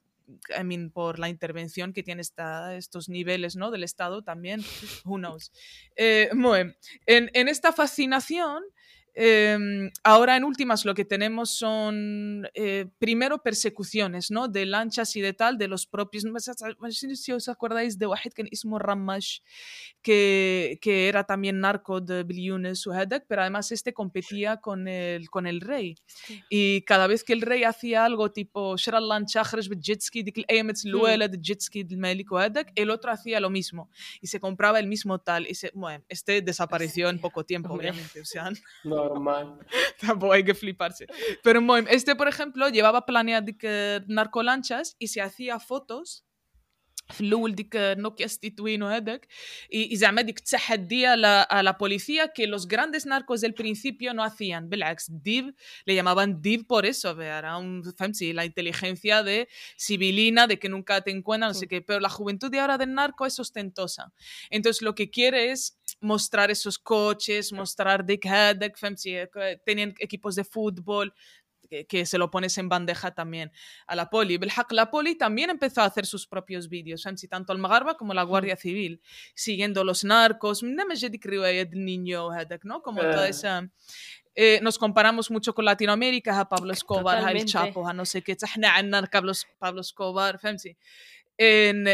I mean, por la intervención que tiene esta, estos niveles ¿no? del Estado también, who knows. Eh, bueno, en, en esta fascinación Em, ahora, en últimas, lo que tenemos son, eh, primero, persecuciones, ¿no? De lanchas y de tal, de los propios... No sé si os acordáis de Wahid que Ismo Ramash, que, que era también narco de Biliunes o pero además este competía con el, con el rey. Y cada vez que el rey hacía algo tipo, el otro hacía lo mismo. Y se compraba el mismo tal. Y se, bueno, este desapareció en poco tiempo, obviamente. O sea,
Normal.
Tampoco hay que fliparse. Pero este, por ejemplo, llevaba planeado narcolanchas y se hacía fotos في الاول ديك نوكيا 62 وهذاك y زعما ديك التحدي على a la policía que los grandes narcos del principio no hacían بالعكس div le llamaban div por eso era un فهمتي la inteligencia de civilina de que nunca te encuentran no sé qué pero la juventud de ahora del narco es ostentosa entonces lo que quiere es mostrar esos coches, mostrar Dick ah, Haddock, tenían equipos de fútbol, que, se lo pones en bandeja también a la poli. La poli también empezó a hacer sus propios vídeos, ¿sí? tanto al Magarba como la Guardia Civil, siguiendo los narcos, niño, ¿no? Como toda eh. esa... Eh, nos comparamos mucho con Latinoamérica, a Pablo Escobar, a El Chapo, a no sé qué, a Pablo, Pablo Escobar, ¿sí? En,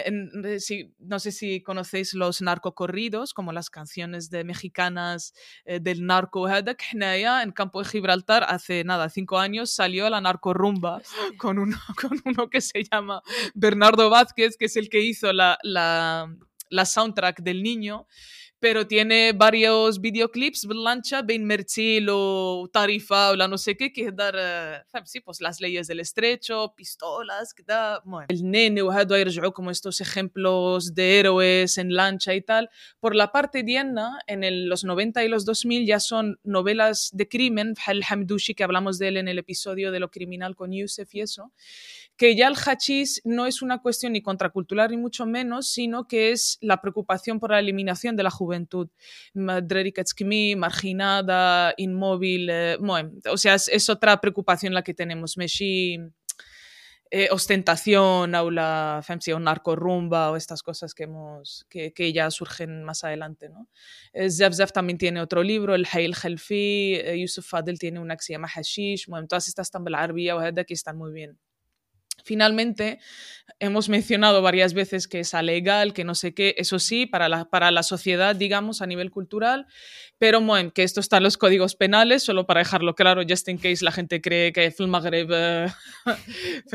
no sé si conocéis los narcocorridos, como las canciones de mexicanas eh, del narco. En Campo de Gibraltar, hace nada, cinco años, salió la narcorrumba con uno, con uno que se llama Bernardo Vázquez, que es el que hizo la, la, la soundtrack del niño pero tiene varios videoclips باللانشا بين مرتيل وطريفة ولا no sé qué que dar sí pues las leyes del estrecho pistolas كده bueno. el nene وهذا يرجعوا como estos ejemplos de héroes en lancha y tal por la parte diana en el, los 90 y los 2000 ya son novelas de crimen el Hamdouchi que hablamos de él en el episodio de lo criminal con Youssef y eso que ya el hachís no es una cuestión ni contracultural ni mucho menos, sino que es la preocupación por la eliminación de la juventud. marginada, inmóvil, eh, o sea, es, otra preocupación la que tenemos. Meshi, eh, ostentación, aula, o narcorrumba o estas cosas que, hemos, que, que, ya surgen más adelante. ¿no? Eh, Zef también tiene otro libro, el Hayl Khelfi, Yusuf Fadel tiene una que se llama Hashish, bueno, todas estas están o que están muy bien. Finalmente, hemos mencionado varias veces que es alegal, que no sé qué, eso sí, para la, para la sociedad, digamos, a nivel cultural, pero bueno, que esto está en los códigos penales, solo para dejarlo claro, just in case la gente cree que el Maghreb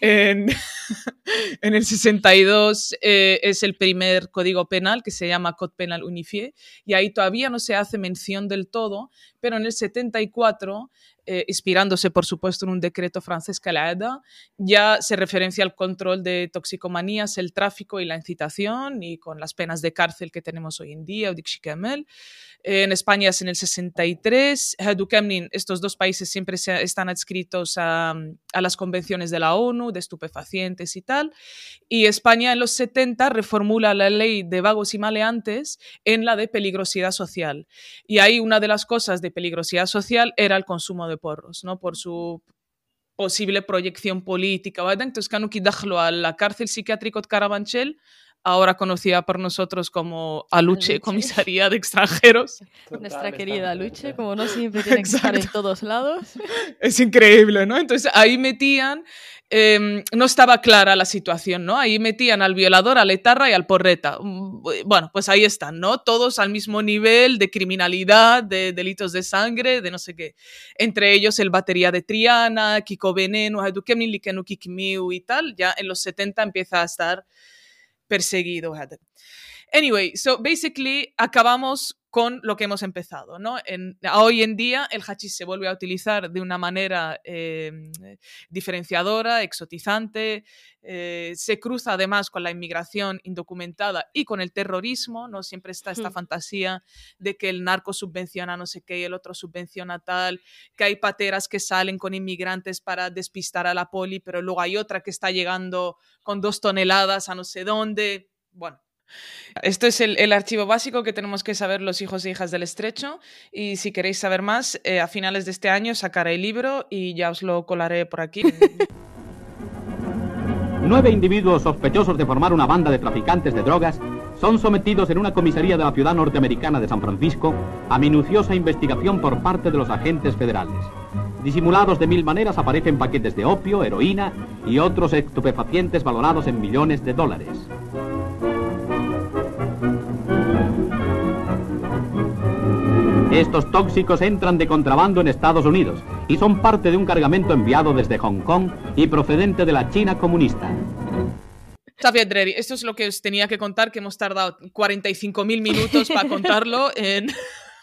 en, en el 62 eh, es el primer código penal que se llama Code Penal Unifié y ahí todavía no se hace mención del todo, pero en el 74 eh, inspirándose por supuesto en un decreto francés la ya se referencia al control de toxicomanías, el tráfico y la incitación, y con las penas de cárcel que tenemos hoy en día, en España es en el 63. estos dos países siempre están adscritos a, a, las convenciones de la ONU de estupefacientes y tal. Y España en los 70 reformula la ley de vagos y maleantes en la de peligrosidad social. Y ahí una de las cosas de peligrosidad social era el consumo de porros, ¿no? Por su posible proyección política. Entonces, Kanuki dejó a la cárcel psiquiátrica de Carabanchel ahora conocida por nosotros como Aluche, Comisaría de Extranjeros.
Nuestra querida Aluche, como no siempre tiene que estar en todos lados.
Es increíble, ¿no? Entonces ahí metían, em, no estaba clara la situación, ¿no? Ahí metían al violador, al etarra y al porreta. Mm, bueno, pues ahí están, ¿no? Todos al mismo nivel de criminalidad, de delitos de sangre, de no sé qué. Entre ellos el batería de Triana, Kiko Veneno, y tal. Ya en los 70 empieza a estar perseguido. Anyway, so basically acabamos con lo que hemos empezado. ¿no? En, hoy en día el hachís se vuelve a utilizar de una manera em, diferenciadora, exotizante, eh, se cruza además con la inmigración indocumentada y con el terrorismo, ¿no? Siempre está esta fantasía de que el narco subvenciona no sé qué y el otro subvenciona tal, que hay pateras que salen con inmigrantes para despistar a la poli, pero luego hay otra que está llegando con dos toneladas a no sé dónde. Bueno, esto es el, archivo básico que tenemos que saber los hijos e hijas del estrecho y si queréis saber más, eh, a finales de este año sacaré el libro y ya os lo colaré por aquí.
Nueve individuos sospechosos de formar una banda de traficantes de drogas son sometidos en una comisaría de la ciudad norteamericana de San Francisco a minuciosa investigación por parte de los agentes federales. Disimulados de mil maneras aparecen paquetes de opio, heroína y otros estupefacientes valorados en millones de dólares. Estos tóxicos entran de contrabando en Estados Unidos y son parte de un cargamento enviado desde Hong Kong y procedente de la China comunista.
Xavier Dreri, esto es lo que os tenía que contar, que hemos tardado 45.000 minutos para contarlo en...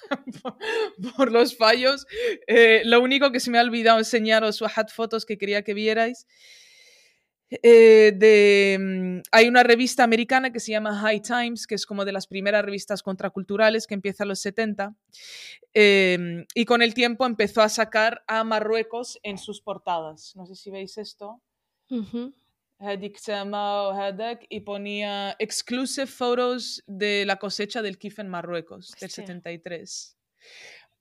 por los fallos. Eh, lo único que se me ha olvidado enseñaros fotos que quería que vierais eh, de, mm, hay una revista americana que se llama High Times, que es como de las primeras revistas contraculturales que empieza en los 70, em, y con el tiempo empezó a sacar a Marruecos en sus portadas. No sé si veis esto. y ponía exclusive photos de la cosecha del kif en Marruecos del 73.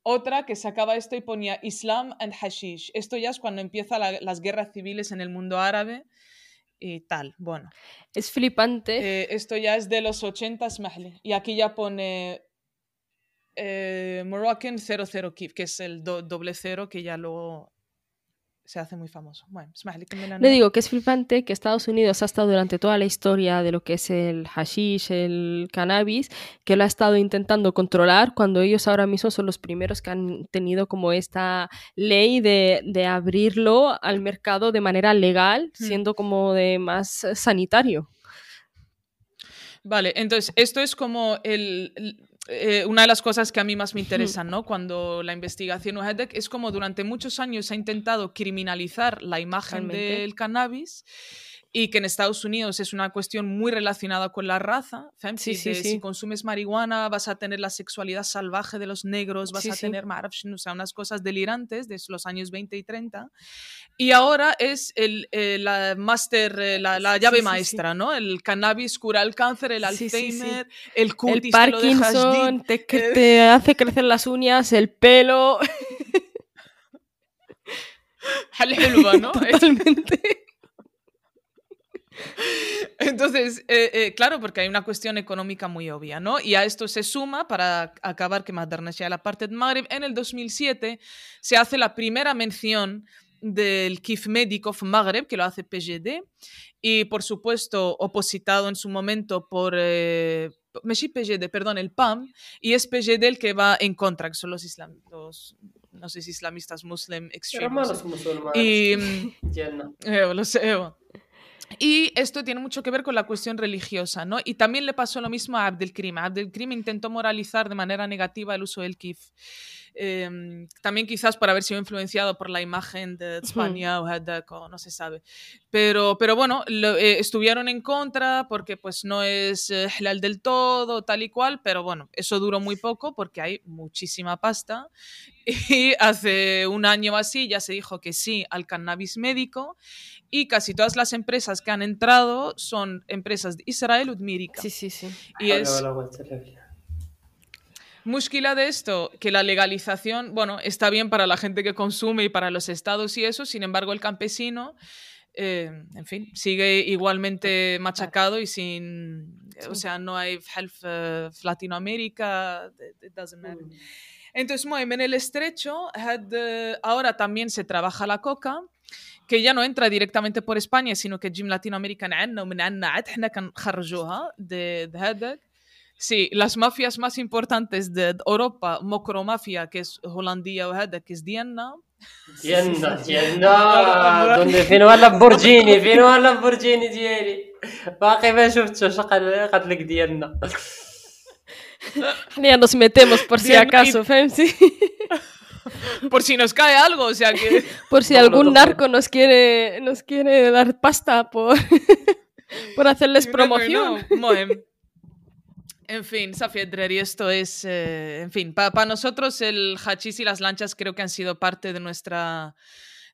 Otra que sacaba esto y ponía Islam and Hashish. Esto ya es cuando empiezan las guerras civiles en el mundo árabe y tal. Bueno.
Es flipante.
Eh, esto ya es de los 80, y aquí ya pone eh, Moroccan 00 Kif, que es el doble cero que ya luego se hace muy famoso. Bueno,
Le digo que es flipante que Estados Unidos ha estado durante toda la historia de lo que es el hashish, el cannabis, que lo ha estado intentando controlar cuando ellos ahora mismo son los primeros que han tenido como esta ley de, de abrirlo al mercado de manera legal, hmm. siendo como de más sanitario.
Vale, entonces esto es como el, eh, una de las cosas que a mí más me interesan, ¿no? Cuando la investigación es como durante muchos años se ha intentado criminalizar la imagen del cannabis y que en Estados Unidos es una cuestión muy relacionada con la raza. Sí, sí, Si consumes marihuana vas a tener la sexualidad salvaje de los negros, vas a tener o sea, unas cosas delirantes de los años 20 y 30. Y ahora es el, eh, la máster, eh, la, llave maestra, ¿no? El cannabis cura el cáncer, el Alzheimer, el cutis,
el Parkinson, te, te hace crecer las uñas, el pelo.
¿no? Totalmente. Entonces, eh, eh, claro, porque hay una cuestión económica muy obvia, ¿no? Y a esto se suma, para acabar que más ya la parte de Maghreb, en el 2007 se hace la primera mención del KIF Medikov Maghreb, que lo hace PGD, y por supuesto opositado en su momento por... Eh, PGD, perdón, el PAM, y es PGD el que va en contra, que son los, islam, no sé si islamistas muslim extremos. Y, eh, lo sé, y esto tiene mucho que ver con la cuestión religiosa, ¿no? Y también le pasó lo mismo a Abdelkrim. Abdelkrim intentó moralizar de manera negativa el uso del kif. Em, también quizás por haber sido influenciado por la imagen de España o no se sabe. Pero, pero bueno, eh, estuvieron en contra porque pues no es eh, del todo, tal y cual, pero bueno, eso duró muy poco porque hay muchísima pasta y hace un año así ya se dijo que sí al cannabis médico y casi todas las empresas que han entrado son empresas de Israel Udmírica.
Sí, sí, sí.
Y es Mushkila de esto, que la legalización, bueno, está bien para la gente que consume y para los estados y eso, sin embargo el campesino, eh, en fin, sigue igualmente machacado y sin, o sea, no hay health uh, Latinoamérica, it doesn't matter. Mm. Entonces, en el estrecho, ahora también se trabaja la coca, que ya no entra directamente por España, sino que Jim Latinoamérica de, de Sí, las mafias más importantes de Europa, Mokromafia, que es holandía o que es Diana.
Diana, Diana, donde fino al Lamborghini, fino al Lamborghini ديالي باقي ما شفتش قالت لك ديالنا
Ya nos metemos por si acaso, Femsi.
Por si nos cae algo, o sea que...
Por si algún narco nos quiere, nos quiere dar pasta por, por hacerles promoción.
En fin, Safia y esto es, eh, en fin, para nosotros el hachís y las lanchas creo que han sido parte de nuestra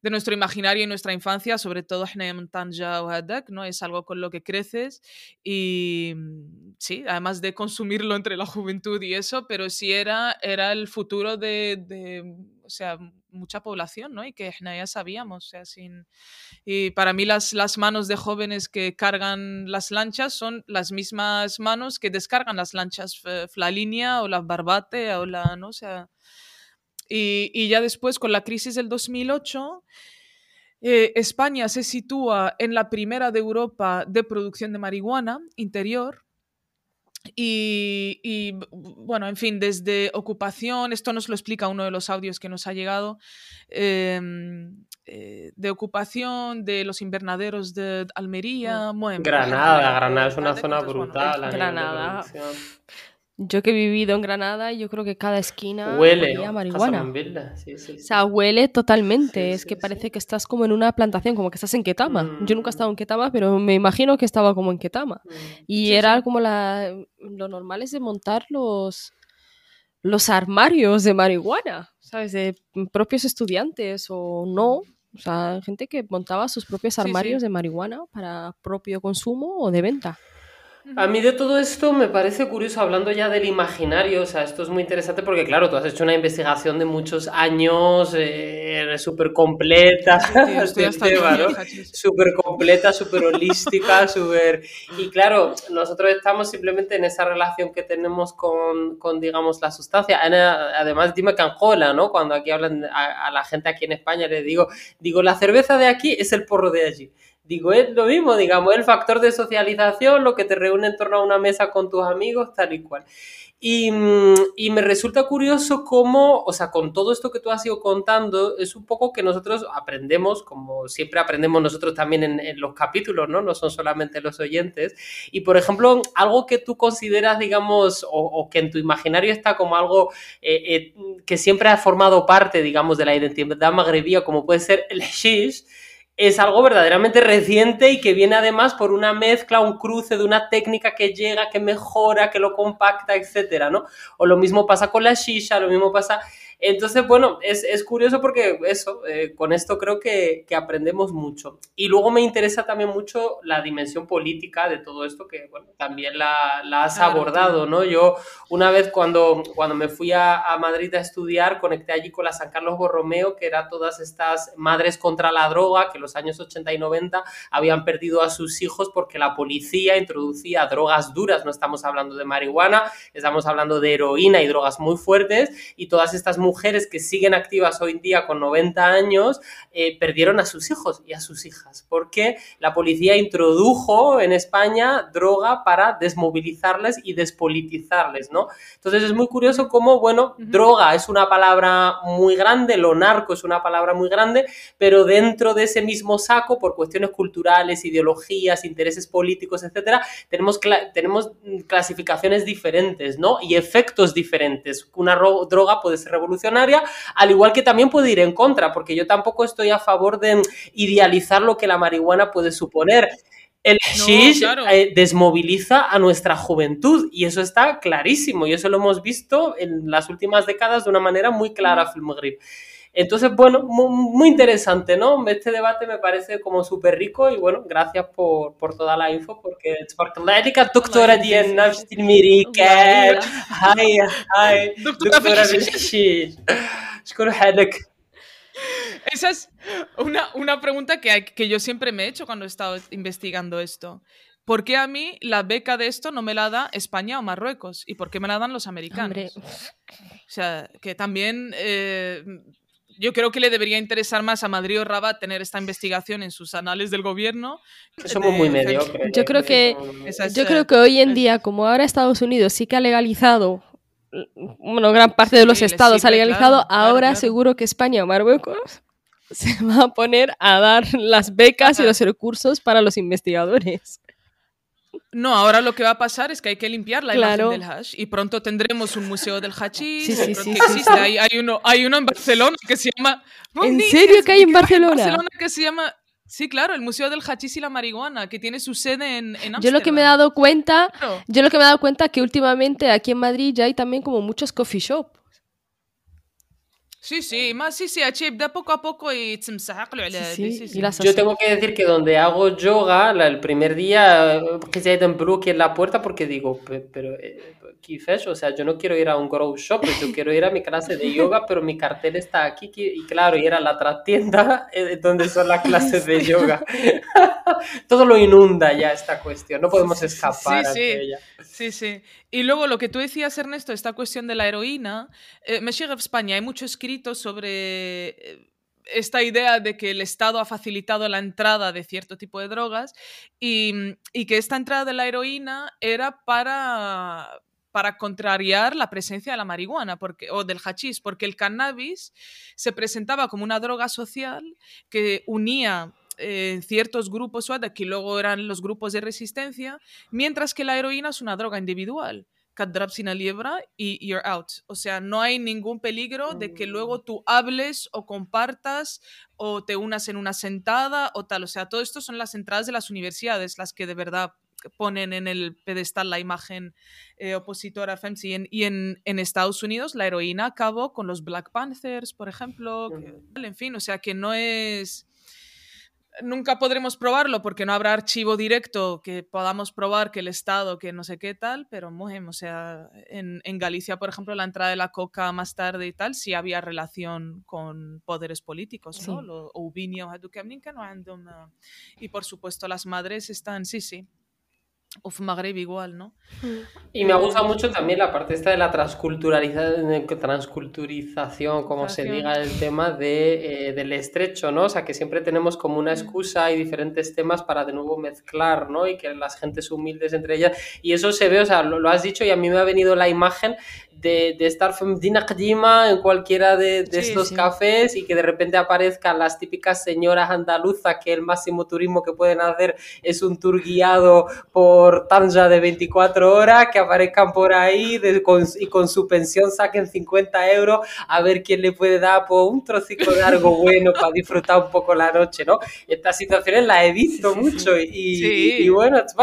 de nuestro imaginario y nuestra infancia, sobre todo ¿no? Es algo con lo que creces y mm, sí, además de consumirlo entre la juventud y eso, pero sí era, era el futuro de, o sea, mucha población, ¿no? Y que ya sabíamos, o sea, sin... Y para mí las, las manos de jóvenes que cargan las lanchas son las mismas manos que descargan las lanchas, la línea o la barbate o la, ¿no? O y, ya después, con la crisis del 2008, eh, España se sitúa en la primera de Europa de producción de marihuana interior. Y, bueno, en fin, desde ocupación, esto nos lo explica uno de los audios que nos ha llegado, em, eh, de ocupación de los invernaderos de Almería.
Mm. Granada, Granada es una zona brutal.
Granada. Yo que he vivido en Granada, yo creo que cada esquina huele a marihuana. O sea, huele totalmente. es que parece que estás como en una plantación, como que estás en Ketama. Yo nunca he estado en Ketama, pero me imagino que estaba como en Ketama. Mm. Y era como la, lo normal es de montar los, los armarios de marihuana, ¿sabes? De propios estudiantes o no. O sea, gente que montaba sus propios armarios de marihuana para propio consumo o de venta.
A mí de todo esto me parece curioso, hablando ya del imaginario, o sea, esto es muy interesante porque, claro, tú has hecho una investigación de muchos años, eh, súper completa, súper completa, súper holística, súper... Y claro, nosotros estamos simplemente en esa relación que tenemos con, con digamos, la sustancia. Además, dime cancola, ¿no? Cuando aquí hablan a, a la gente aquí en España, les digo, digo, la cerveza de aquí es el porro de allí. Digo, es lo mismo, digamos, el factor de socialización, lo que te reúne en torno a una mesa con tus amigos, tal y cual. Y, y, me resulta curioso cómo, o sea, con todo esto que tú has ido contando, es un poco que nosotros aprendemos, como siempre aprendemos nosotros también en, los capítulos, ¿no? No son solamente los oyentes. Y, por ejemplo, algo que tú consideras, digamos, o, que en tu imaginario está como algo eh, eh, que siempre ha formado parte, digamos, de la identidad magrebía, como puede ser el shish, es algo verdaderamente reciente y que viene además por una mezcla, un cruce de una técnica que llega, que mejora, que lo compacta, etcétera, ¿no? O lo mismo pasa con la shisha, lo mismo pasa entonces, bueno, es, es curioso porque eso, eh, con esto creo que, que, aprendemos mucho. Y luego me interesa también mucho la dimensión política de todo esto, que bueno, también la, la has abordado, ¿no? Yo una vez cuando, cuando me fui a, a, Madrid a estudiar, conecté allí con la San Carlos Borromeo, que era todas estas madres contra la droga, que en los años 80 y 90 habían perdido a sus hijos porque la policía introducía drogas duras, no estamos hablando de marihuana, estamos hablando de heroína y drogas muy fuertes, y todas estas mujeres mujeres que siguen activas hoy en día con 90 años eh, perdieron a sus hijos y a sus hijas, porque la policía introdujo en España droga para desmovilizarles y despolitizarles, ¿no? Entonces es muy curioso cómo, bueno, droga es una palabra muy grande, lo narco es una palabra muy grande, pero dentro de ese mismo saco, por cuestiones culturales, ideologías, intereses políticos, etcétera, tenemos, tenemos clasificaciones diferentes, ¿no? Y efectos diferentes. Una droga puede ser revolucionaria al igual que también puede ir en contra, porque yo tampoco estoy a favor de idealizar lo que la marihuana puede suponer. El hashish eh, desmoviliza a nuestra juventud y eso está clarísimo y eso lo hemos visto en las últimas décadas de una manera muy clara, Filmgrip. Entonces, bueno, muy, interesante, ¿no? Este debate me parece como súper rico y bueno, gracias por, por toda la info porque la doctora Diana Mirika. Hi, hi. Doctora
Esa es una, una pregunta que, que yo siempre me he hecho cuando he estado investigando esto. ¿Por qué a mí la beca de esto no me la da España o Marruecos? ¿Y por qué me la dan los americanos? O sea, que también eh, yo creo que le debería interesar más a Madrid o Rabat tener esta investigación en sus anales del gobierno.
Somos muy mediocres.
Yo creo que, yo creo que hoy en día, como ahora Estados Unidos sí que ha legalizado, bueno, gran parte de los estados ha legalizado, ahora seguro que España o Marruecos se va a poner a dar las becas y los recursos para los investigadores.
No, ahora lo que va a pasar es que hay que limpiar la imagen del hash y pronto tendremos un museo del hachís. Sí, sí, sí, Hay, hay, uno, hay uno en Barcelona que se llama.
¿En serio que hay en Barcelona? Barcelona
que se llama. Sí, claro, el Museo del Hachís y la Marihuana, que tiene su sede en, en
Yo lo que me he dado cuenta, yo lo que me he dado cuenta que últimamente aquí en Madrid ya hay también como muchos coffee shop.
Sí, sí, más sí, sí, de poco a poco y sí, sí, sí,
Yo tengo que decir que donde hago yoga, el primer día, que se ha aquí en la puerta porque digo, pero, eh, o sea, yo no quiero ir a un grow shop, yo quiero ir a mi clase de yoga, pero mi cartel está aquí y claro, y era la trastienda eh, donde son las clases de yoga. Todo lo inunda ya esta cuestión, no podemos escapar
sí,
de ella.
Sí, sí. Y luego lo que tú decías, Ernesto, esta cuestión de la heroína, eh, me llega España, hay mucho escrito sobre eh, esta idea de que el Estado ha facilitado la entrada de cierto tipo de drogas y, y que esta entrada de la heroína era para para contrariar la presencia de la marihuana porque, o del hachís, porque el cannabis se presentaba como una droga social que unía eh, ciertos grupos que luego eran los grupos de resistencia, mientras que la heroína es una droga individual. Cut drops in a liebra y you're out. O sea, no hay ningún peligro de que luego tú hables o compartas o te unas en una sentada o tal. O sea, todo esto son las entradas de las universidades las que de verdad ponen en el pedestal la imagen eh, opositora a FEMSI. Y, en, en, Estados Unidos la heroína acabó con los Black Panthers, por ejemplo. en fin, o sea que no es... nunca podremos probarlo porque no habrá archivo directo que podamos probar que el Estado, que no sé qué tal, pero mujem, o sea, en, en, Galicia, por ejemplo, la entrada de la coca más tarde y tal, sí había relación con poderes políticos, ¿no? Lo, y por supuesto las madres están, sí, sí, Uf, Magreb igual, ¿no?
Y me gusta mucho también la parte esta de la transculturalización, transculturización, como se diga, el tema de, eh, del estrecho, ¿no? O sea, que siempre tenemos como una excusa y diferentes temas para de nuevo mezclar, ¿no? Y que las gentes humildes entre ellas. Y eso se ve, o sea, lo, lo has dicho y a mí me ha venido la imagen de, de estar en cualquiera de, de estos cafés y que de repente aparezcan las típicas señoras andaluzas que el máximo turismo que pueden hacer es un tour guiado por Tanja de 24 horas, que aparezcan por ahí y con su pensión saquen 50 euros a ver quién le puede dar por pues, un trocito de algo bueno para disfrutar un poco la noche, ¿no? Estas situaciones las he visto mucho y, y, y, bueno, es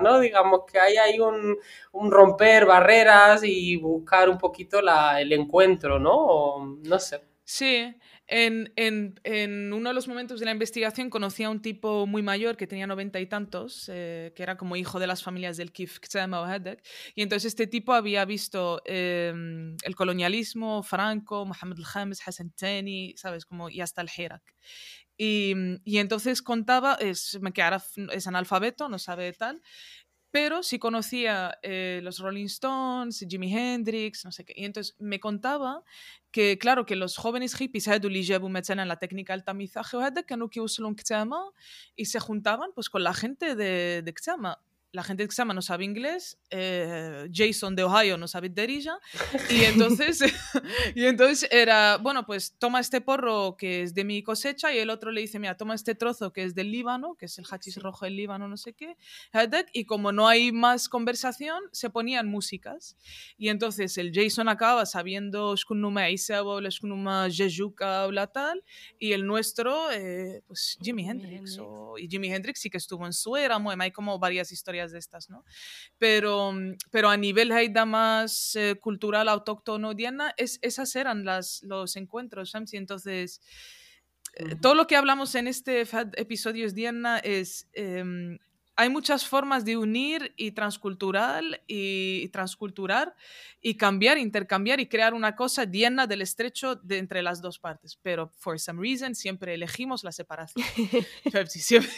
¿no? Digamos que hay, hay un, un romper barreras y buscar un poquito la, el encuentro, ¿no? no sé.
Sí, en, en, en, uno de los momentos de la investigación conocí a un tipo muy mayor que tenía noventa y tantos, eh, que era como hijo de las familias del Kif o Hedek, y entonces este tipo había visto eh, el colonialismo, Franco, Mohamed al-Khamis, Hassan Tani, ¿sabes? Como, y hasta el Hirak. Y, y, entonces contaba, es, es analfabeto, no sabe tal, pero sí conocía eh, los Rolling Stones, Jimi Hendrix, no sé qué. Y entonces me contaba que, claro, que los jóvenes hippies en la técnica del tamizaje y se juntaban pues con la gente de, de la gente que se llama no sabe inglés, eh, Jason de Ohio no sabe derilla, y entonces, y entonces era, bueno, pues toma este porro que es de mi cosecha y el otro le dice, mira, toma este trozo que es del Líbano, que es el hachís rojo del Líbano, no sé qué, y como no hay más conversación, se ponían músicas. Y entonces el Jason acaba sabiendo Shkunuma Isa o Shkunuma Jejuka o la tal, y el nuestro, eh, pues Jimi Hendrix, o, y Jimi Hendrix sí que estuvo en Suera, hay como varias historias de estas, ¿no? Pero, mm, pero a nivel haida más eh, cultural, autóctono, Diana, es, esas eran las, los encuentros, y entonces... Eh, todo lo que hablamos en este episodio es Diana es em, hay muchas formas de unir y transcultural y, transculturar y cambiar, intercambiar y crear una cosa Diana del estrecho de entre las dos partes. Pero for some reason siempre elegimos la separación. siempre,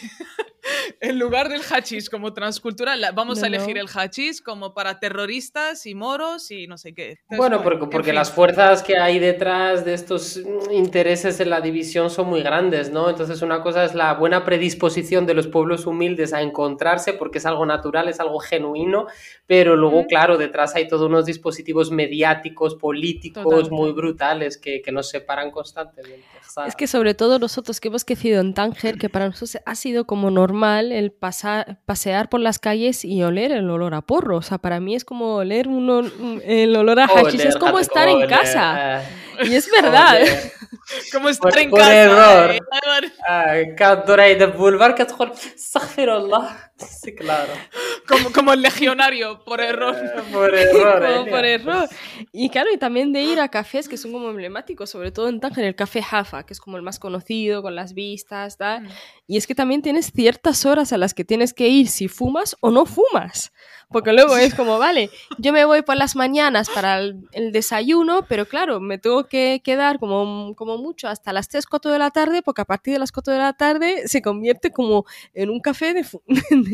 en lugar del hachís como transcultural, vamos a elegir el hachís como para terroristas y moros y no sé qué.
bueno, porque, porque las fuerzas que hay detrás de estos intereses en la división son muy grandes, ¿no? Entonces una cosa es la buena predisposición de los pueblos humildes a encontrarse porque es algo natural, es algo genuino, pero luego, claro, detrás hay todos unos dispositivos mediáticos, políticos muy brutales que, que nos separan constantemente.
Es que sobre todo nosotros que hemos crecido en Tánger, que para nosotros ha sido como normal el pasar, pasear por las calles y oler el olor a porro. O sea, para mí es como oler un, el olor a hashish, es como estar en casa. Y es verdad.
como estar en casa.
error. Cada de boulevard que Sí, claro.
Como, como el legionario, por error.
Eh, por error.
por error. Y claro, y también de ir a cafés que son como emblemáticos, sobre todo en Tánger, el café Jaffa, que es como el más conocido, con las vistas, tal. Mm. Y es que también tienes ciertas horas a las que tienes que ir si fumas o no fumas. Porque luego es como, vale, yo me voy por las mañanas para el, desayuno, pero claro, me tengo que quedar como, como mucho hasta las 3, 4 de la tarde, porque a partir de las 4 de la tarde se convierte como en un café de,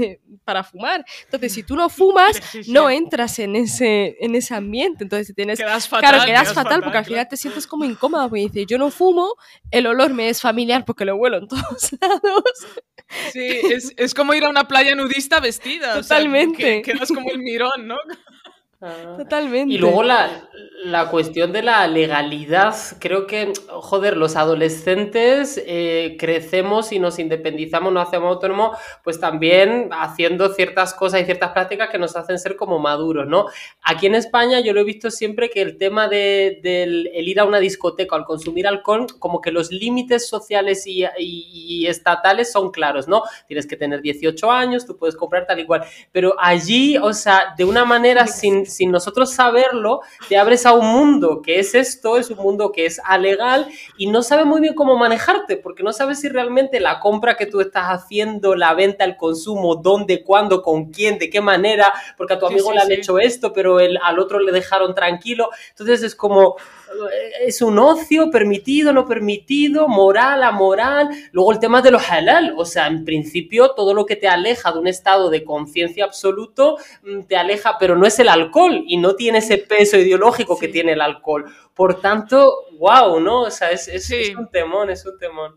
para fumar. Entonces, si tú no fumas, no entras en ese, en ese ambiente. Entonces, tienes...
Quedas fatal.
Claro, quedas, fatal, porque al final te sientes como incómoda, porque dices, yo no fumo, el olor me es familiar porque lo huelo en todos lados.
Sí, es, es como ir a una playa nudista vestida.
Totalmente.
O sea, como el mirón, ¿no?
Ah. Totalmente.
Y luego la, la, cuestión de la legalidad. Creo que, joder, los adolescentes eh, crecemos y nos independizamos, nos hacemos autónomos, pues también haciendo ciertas cosas y ciertas prácticas que nos hacen ser como maduros, ¿no? Aquí en España yo lo he visto siempre que el tema de, del el ir a una discoteca, al consumir alcohol, como que los límites sociales y, y, estatales son claros, ¿no? Tienes que tener 18 años, tú puedes comprar tal y cual. Pero allí, o sea, de una manera sin sin nosotros saberlo, te abres a un mundo que es esto, es un mundo que es alegal y no sabes muy bien cómo manejarte, porque no sabes si realmente la compra que tú estás haciendo, la venta, el consumo, dónde, cuándo, con quién, de qué manera, porque a tu amigo le han hecho esto, pero el, al otro le dejaron tranquilo. Entonces es como, es un ocio permitido, no permitido, moral, amoral. Luego el tema de lo halal, o sea, en principio todo lo que te aleja de un estado de conciencia absoluto mm, te aleja, pero no es el alcohol y no tiene ese peso ideológico que tiene el alcohol. Por tanto, wow, ¿no? O sea, es, es un temón, es un temón.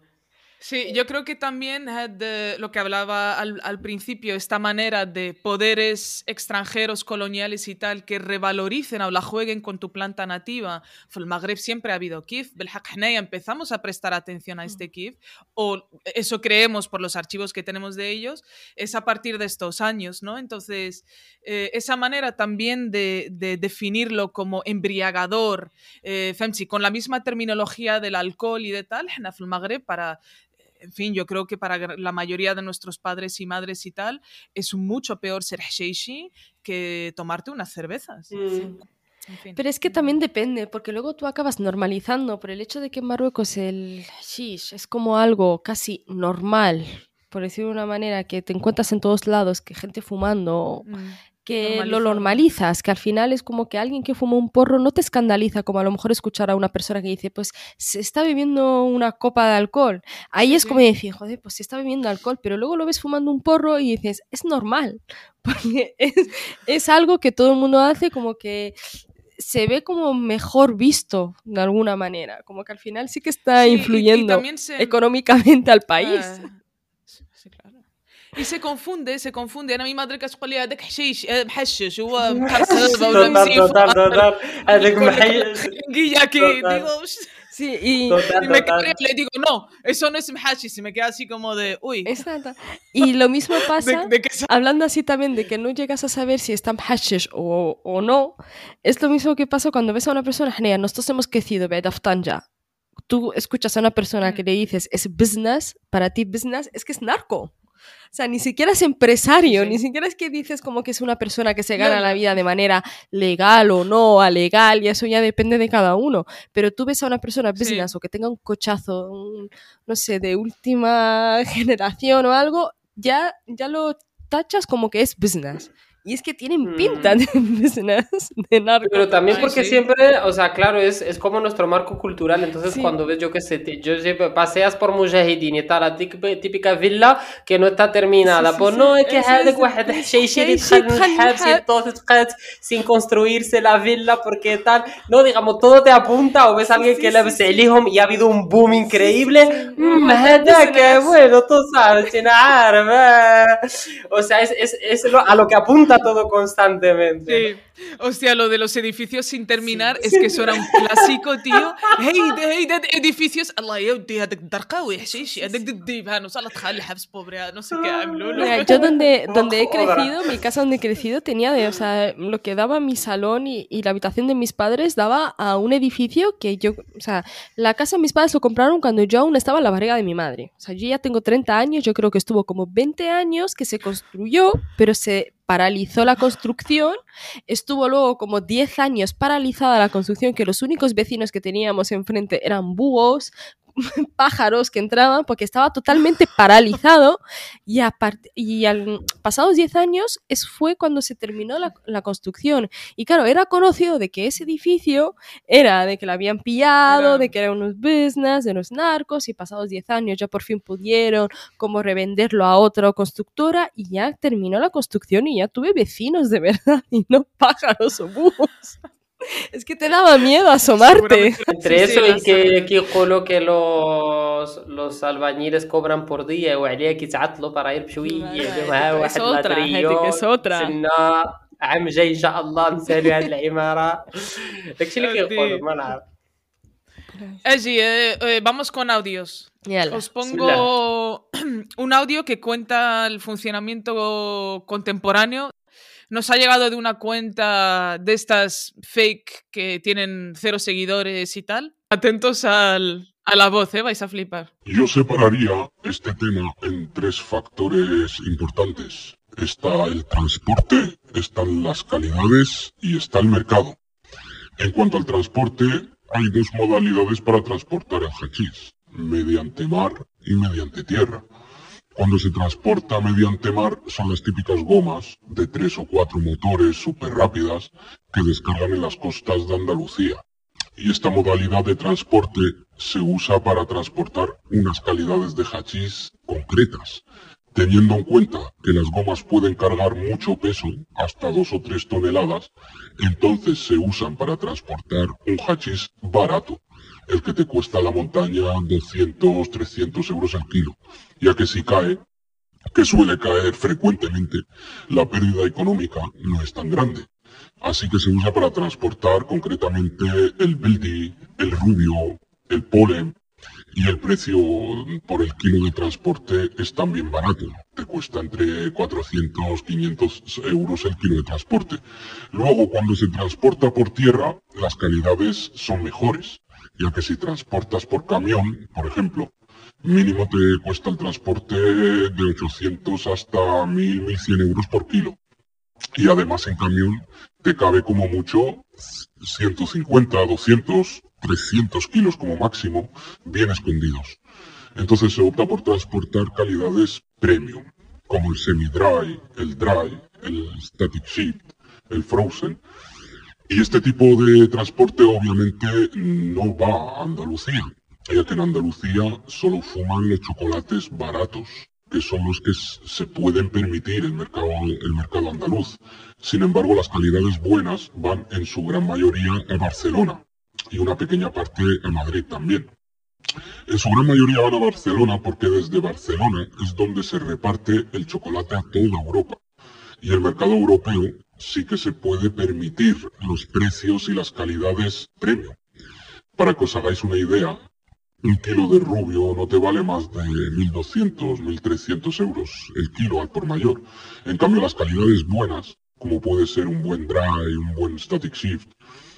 Sí, yo creo que también de lo que hablaba al, al, principio, esta manera de poderes extranjeros, coloniales y tal, que revaloricen o la jueguen con tu planta nativa. El Magreb siempre ha habido kif, empezamos a prestar atención a mm. este kif, o eso creemos por los archivos que tenemos de ellos, es a partir de estos años, ¿no? Entonces, eh, esa manera también de, de, definirlo como embriagador, eh, con la misma terminología del alcohol y de tal, en el Magreb para en fin, yo creo que para la mayoría de nuestros padres y madres y tal, es mucho peor ser sheishi que tomarte unas cervezas. Mm.
Pero es que también depende, porque luego tú acabas normalizando por el hecho de que en Marruecos el shish es como algo casi normal, por decirlo de una manera, que te encuentras en todos lados, que gente fumando, mm que lo normalizas, que al final es como que alguien que fuma un porro no te escandaliza como a lo mejor escuchar a una persona que dice, pues se está bebiendo una copa de alcohol. Ahí es como decir, joder, pues se está bebiendo alcohol, pero luego lo ves fumando un porro y dices, es normal, porque es, algo que todo el mundo hace como que se ve como mejor visto de alguna manera, como que al final sí que está influyendo económicamente al país. Ah,
y se confunde, se confunde. انا mi madre que تقول لي هذاك حشيش محشش هو محرصه ولا مسيف total total هذاك محشش aquí digo Sí, y, y me quedo, le digo, no, eso no es mhashi, se me queda así como de, uy.
Exacto. Y lo mismo pasa, de, de que hablando así también de que no llegas a saber si está mhashish o, o no, es lo mismo que pasa cuando ves a una persona, genial, nosotros hemos crecido, ya. Tú escuchas a una persona que le dices, es business, para ti business, es que es narco. O sea, ni siquiera es empresario, ni siquiera es que dices como que es una persona que se gana la vida de manera legal o no, a legal, y eso ya depende de cada uno. Pero tú ves a una persona business o que tenga un cochazo, no sé, de última generación o algo, ya, ya lo tachas como que es business. Y es que tienen pinta mm. de escenas de narco.
Pero también porque sí. siempre, o sea, claro, es, es, como nuestro marco cultural. Entonces, sí. cuando ves, yo que sé, te, yo siempre paseas por Mujahideen y está la típica villa que no está terminada. Sí, pues no, es que entonces sin construirse la villa porque tal. No, digamos, todo te apunta o ves a alguien que le se el hijo y ha habido un boom increíble. Mm, que bueno, tú sabes, O sea, es, es, es a lo que apunta está todo constantemente.
Sí. Hostia, lo de los edificios sin terminar sí. es que eso era un clásico, tío. Hey, hey, edificios. Allah, yo te pobre, no sé qué.
Yo donde, oh, donde he crecido, mi casa donde he crecido tenía de, o sea, lo que daba mi salón y, y la habitación de mis padres daba a un edificio que yo, o sea, la casa de mis padres lo compraron cuando yo aún estaba en la barriga de mi madre. O sea, yo ya tengo 30 años, yo creo que estuvo como 20 años que se construyó, pero se paralizó la construcción, estuvo luego como 10 años paralizada la construcción, que los únicos vecinos que teníamos enfrente eran búhos, pájaros que entraban porque estaba totalmente paralizado y, a y al pasados 10 años es, fue cuando se terminó la, construcción y claro, era conocido de que ese edificio era de que lo habían pillado, de que eran unos business, de unos narcos y pasados 10 años ya por fin pudieron como revenderlo a otra constructora y ya terminó la construcción y ya tuve vecinos de verdad y no pájaros o búhos. Es que te daba miedo asomarte.
Entre eso y que, que que los, los albañiles cobran por día وعليك يتعطلوا para ir بشوية
واحد otra, es otra.
عام جاي ان شاء الله نسالي هذه العماره داكشي اللي كيقولوا ما نعرف
Eji, eh, eh, vamos con audios. Os pongo un audio que cuenta el funcionamiento contemporáneo nos ha llegado de una cuenta de estas fake que tienen cero seguidores y tal. Atentos al, a la voz, ¿eh? vais a flipar.
Yo separaría este tema en tres factores importantes. está el transporte, están las calidades y está el mercado. En cuanto al transporte, hay dos modalidades para transportar el hachís, mediante mar y mediante tierra. Cuando se transporta mediante mar son las típicas gomas de tres o cuatro motores súper rápidas que descargan en las costas de Andalucía. Y esta modalidad de transporte se usa para transportar unas calidades de hachís concretas, teniendo en cuenta que las gomas pueden cargar mucho peso, hasta dos o tres toneladas, entonces se usan para transportar un hachís barato, el que te cuesta la montaña 200, 300 euros al kilo, ya que si cae, que suele caer frecuentemente, la pérdida económica no es tan grande. Así que se usa para transportar concretamente el beldi, el rubio, el polen, y el precio por el kilo de transporte es también barato. Te cuesta entre 400 500 euros el kilo de transporte. Luego, cuando se transporta por tierra, las calidades son mejores, ya que si transportas por camión, por ejemplo, mínimo te cuesta el transporte de 800 hasta 1000, 1100 euros por kilo. Y además en camión te cabe como mucho 150, 200 300 kilos como máximo, bien escondidos. Entonces se opta por transportar calidades premium, como el semi-dry, el dry, el static shift, el frozen. Y este tipo de transporte obviamente no va a Andalucía, ya que en Andalucía solo fuman los chocolates baratos, que son los que se pueden permitir el mercado, el mercado andaluz. Sin embargo, las calidades buenas van en su gran mayoría a Barcelona, y una pequeña parte a Madrid también. En su gran mayoría van a Barcelona porque desde Barcelona es donde se reparte el chocolate a toda Europa. Y el mercado europeo sí que se puede permitir los precios y las calidades premium. Para que os hagáis una idea, un kilo de rubio no te vale más de 1.200, 1.300 euros el kilo al por mayor. En cambio, las calidades buenas, como puede ser un buen dry, un buen static shift,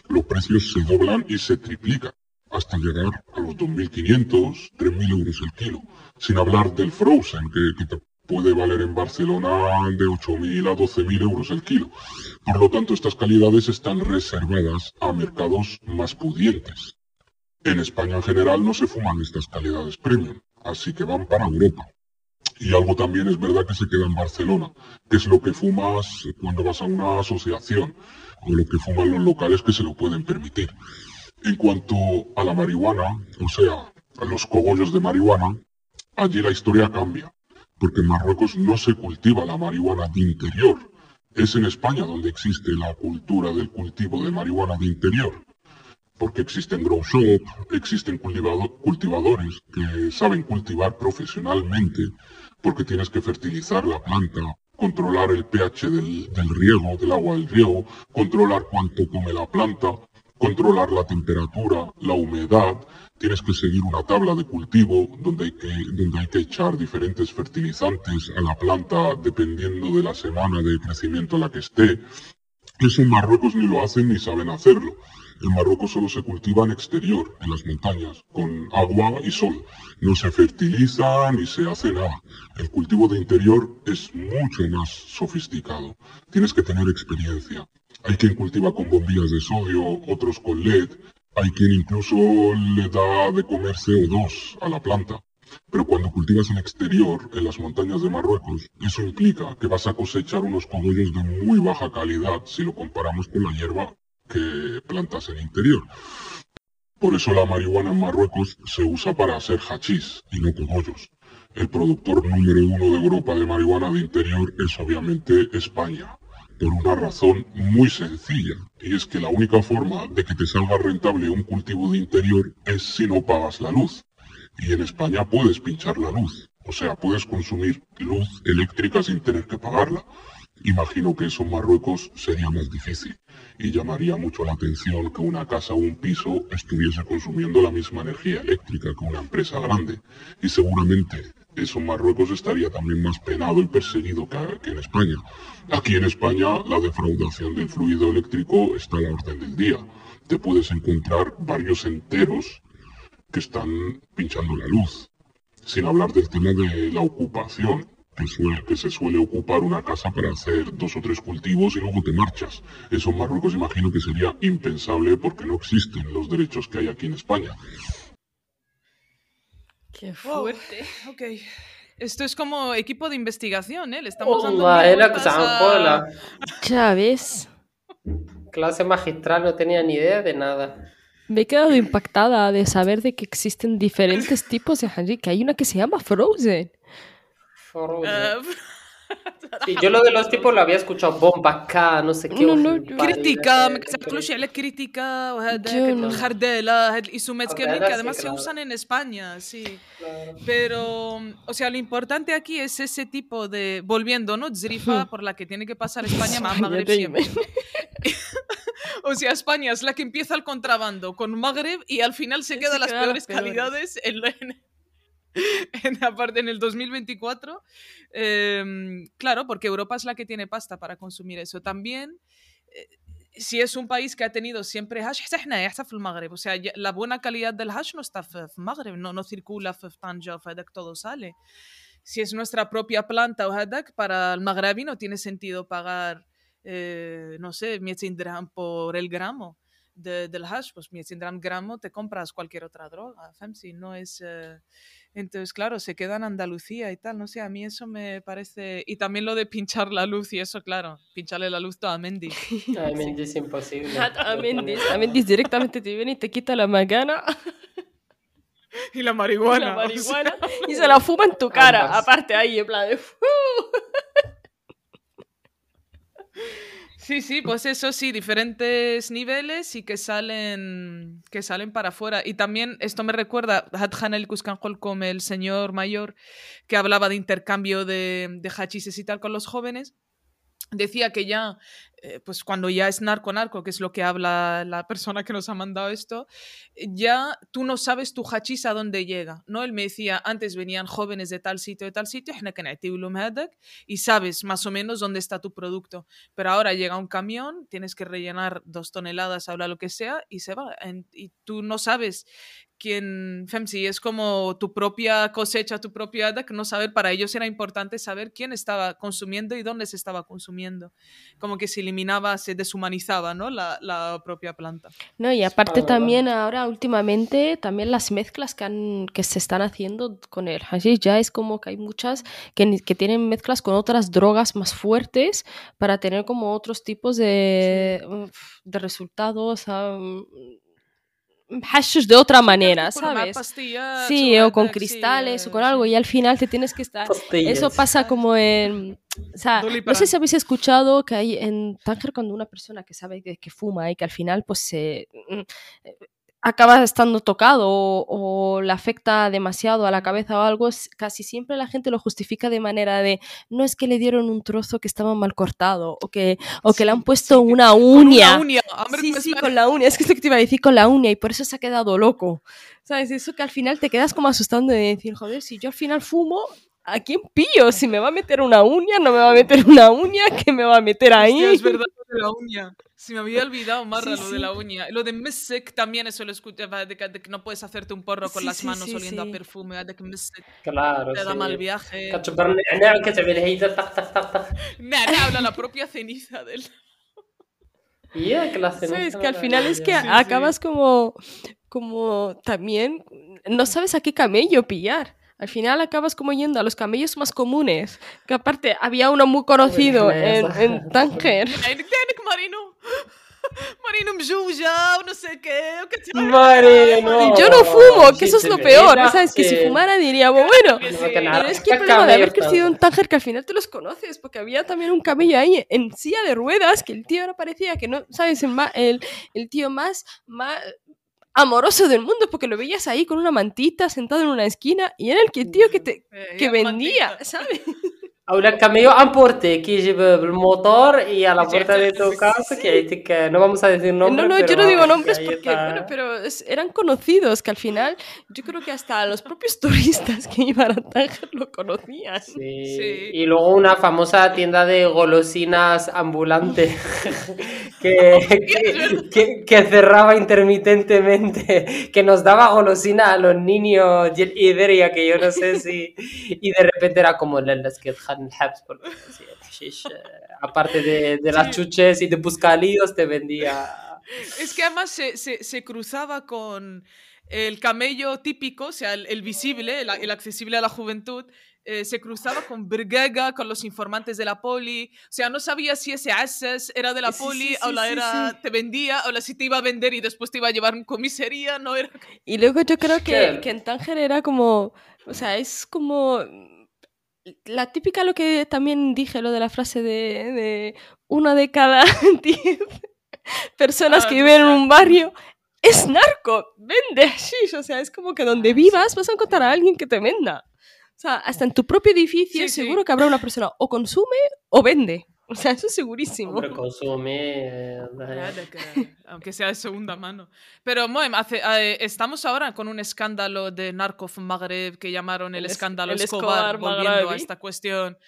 los precios se doblan y se triplican hasta llegar a los 2.500, 3.000 euros el kilo. Sin hablar del frozen, que, te puede valer en Barcelona de 8.000 a 12.000 euros el kilo. Por lo tanto, estas calidades están reservadas a mercados más pudientes. En España en general no se fuman estas calidades premium, así que van para Europa. Y algo también es verdad que se queda en Barcelona, que es lo que fumas cuando vas a una asociación o lo que fuman los locales que se lo pueden permitir. En cuanto a la marihuana, o sea, a los cogollos de marihuana, allí la historia cambia, porque en Marruecos no se cultiva la marihuana de interior. Es en España donde existe la cultura del cultivo de marihuana de interior, porque existen grow shop, existen cultivadores que saben cultivar profesionalmente, porque tienes que fertilizar la planta, controlar el pH del, riego, del agua del riego, controlar cuánto come la planta, controlar la temperatura, la humedad, tienes que seguir una tabla de cultivo donde hay que, donde hay que echar diferentes fertilizantes a la planta dependiendo de la semana de crecimiento en la que esté. Eso en Marruecos ni lo hacen ni saben hacerlo. En Marruecos solo se cultiva en exterior, en las montañas, con agua y sol. No se fertiliza ni se hace nada. El cultivo de interior es mucho más sofisticado. Tienes que tener experiencia. Hay quien cultiva con bombillas de sodio, otros con LED. Hay quien incluso le da de comer CO2 a la planta. Pero cuando cultivas en exterior, en las montañas de Marruecos, eso implica que vas a cosechar unos cogollos de muy baja calidad si lo comparamos con la hierba que plantas en interior. Por eso la marihuana en Marruecos se usa para hacer hachís y no cogollos. El productor número uno de Europa de marihuana de interior es obviamente España, por una razón muy sencilla, y es que la única forma de que te salga rentable un cultivo de interior es si no pagas la luz. Y en España puedes pinchar la luz, o sea, puedes consumir luz eléctrica sin tener que pagarla. Imagino que eso en Marruecos sería más difícil y llamaría mucho la atención que una casa o un piso estuviese consumiendo la misma energía eléctrica que una empresa grande y seguramente eso Marruecos estaría también más penado y perseguido que, en España. Aquí en España la defraudación del fluido eléctrico está a la orden del día. Te puedes encontrar varios enteros que están pinchando la luz. Sin hablar del tema de la ocupación que, se suele ocupar una casa para hacer dos o tres cultivos y luego te marchas. Eso en Marruecos imagino que sería impensable porque no existen los derechos que hay aquí en España.
Qué fuerte. ok. Esto es como equipo de investigación, ¿eh? Le estamos dando
Ya ves.
Clase magistral, no tenía ni idea de nada.
Me he quedado impactada de saber de que existen diferentes tipos de Hanji, que hay una que se llama Frozen.
Frozen. Uh, Sí, yo lo de los tipos lo había escuchado bomba K, no sé qué. No, no,
crítica, me كلشي la crítica وهذا الخردله هاد الاسمات que además se usan en España, sí. Pero o sea, lo importante aquí es ese tipo de volviendo, ¿no? Zrifa por la que tiene que pasar España más Magreb siempre. o sea, España es la que empieza el contrabando con Magreb y al final se queda las peores, calidades en, en, aparte, en el 2024, em, claro, porque Europa es la que tiene pasta para consumir eso. También, eh, si es un país que ha tenido siempre hash, o sea, la buena calidad del hash no está en Maghreb, no, no circula en Tanja, todo sale. Si es nuestra propia planta para el Maghrebi no tiene sentido pagar, eh, no sé, dirham por el gramo. del hash, pues 100 gramo te compras cualquier otra droga, no es... Eh, entonces, claro, se queda en Andalucía y tal, no sé, a mí eso me parece... Y también lo de pinchar la luz y eso, claro, pincharle la luz a Mendy.
A Mendy es imposible.
A Mendy, a Mendy directamente te viene y te quita la magana.
Y la marihuana.
Y, la marihuana, y se la fuma en tu cara, aparte ahí, en plan de...
Sí, sí, pues eso sí, diferentes niveles y que salen, que salen para afuera. Y también esto me recuerda a el Kuskanjol como el señor mayor que hablaba de intercambio de hachises y tal con los jóvenes. Decía que ya eh, pues cuando ya es narco narco, que es lo que habla la persona que nos ha mandado esto, ya tú no sabes tu hachís a dónde llega, ¿no? Él me decía, antes venían jóvenes de tal sitio, de tal sitio, y sabes más o menos dónde está tu producto, pero ahora llega un camión, tienes que rellenar dos toneladas, habla lo que sea, y se va, y tú no sabes quién, Femsi, es como tu propia cosecha, tu propia que no saber, para ellos era importante saber quién estaba consumiendo y dónde se estaba consumiendo, como que si eliminaba, se deshumanizaba ¿no? la, la propia planta.
No, y aparte también ahora últimamente, también las mezclas que, han, que se están haciendo con el hashish, ya es como que hay muchas que, que tienen mezclas con otras drogas más fuertes para tener como otros tipos de, de resultados. Hashish de otra manera, ¿sabes? Sí, o con cristales o con algo y al final te tienes que estar... Eso pasa como en o sea, no sé si habéis escuchado que hay en Tánger cuando una persona que sabe que, que fuma y que al final pues se mm, acaba estando tocado o, le afecta demasiado a la cabeza o algo, casi siempre la gente lo justifica de manera de no es que le dieron un trozo que estaba mal cortado o que, o que le han puesto una uña.
Con una uña.
sí, sí, con la uña. Es que esto que te iba a decir con la uña y por eso se ha quedado loco. ¿Sabes? Eso que al final te quedas como asustando de decir, joder, si yo al final fumo, ¿a quién pillo? Si me va a meter una uña, no me va a meter una uña, ¿qué me va a meter ahí?
es verdad lo de la uña. Se me había olvidado, Marra, lo de la uña. Lo de Mesek también eso lo escuchaba, de que, no puedes hacerte un porro con las manos oliendo a perfume, de que Mesek
claro,
te da mal viaje. habla la propia ceniza del...
Yeah, que la ceniza
es que al final es que acabas como, como también, no sabes a qué camello pillar. Al final acabas como yendo a los camellos más comunes, que aparte había uno muy conocido en, en Tánger.
Marino. Marino Mjuja, no sé qué.
Marino.
Yo no fumo, que eso es lo peor. ¿Sabes? Que si fumara diría, bueno, pero es que el problema de haber crecido en Tánger que al final te los conoces, porque había también un camello ahí en silla de ruedas, que el tío ahora parecía que no, ¿sabes? El, el, el tío más, más amoroso del mundo porque lo veías ahí con una mantita sentado en una esquina y era el que, tío que te que vendía, ¿sabes?
Porte que lleva el motor y a la puerta de tu casa que, que no vamos a decir nombres.
No, no, yo no digo nombres porque, bueno, pero eran conocidos que al final yo creo que hasta los propios turistas que iban a Tánger lo conocían.
Sí. Y luego una famosa tienda de golosinas ambulante que, que, que, cerraba intermitentemente, que nos daba golosina a los niños y Iberia, que yo no sé si... Y de repente era como las que porque eh, aparte de, de las chuches y de buscalíos, te vendía.
Es que además se, se, se cruzaba con el camello típico, o sea, el, visible, el, accesible a la juventud, eh, se cruzaba con Brigega, con los informantes de la poli. O sea, no sabía si ese access era de la poli o la era, te vendía, o la si te iba a vender y después te iba a llevar en comisaría, no era...
Y luego yo creo que, que en Tánger era como, o sea, es como la típica lo que también dije, lo de la frase de, de una de cada diez personas ah, que viven en un barrio es narco, vende hashish, o sea, es como que donde ah, vivas vas a encontrar a alguien que te venda. O sea, hasta en tu propio edificio seguro que habrá una persona o consume o vende. O sea, eso es segurísimo.
Hombre, consume.
aunque sea de segunda mano. Pero, Moem, hace, eh, estamos ahora con un escándalo de Narco Maghreb que llamaron el, escándalo Escobar, volviendo a esta cuestión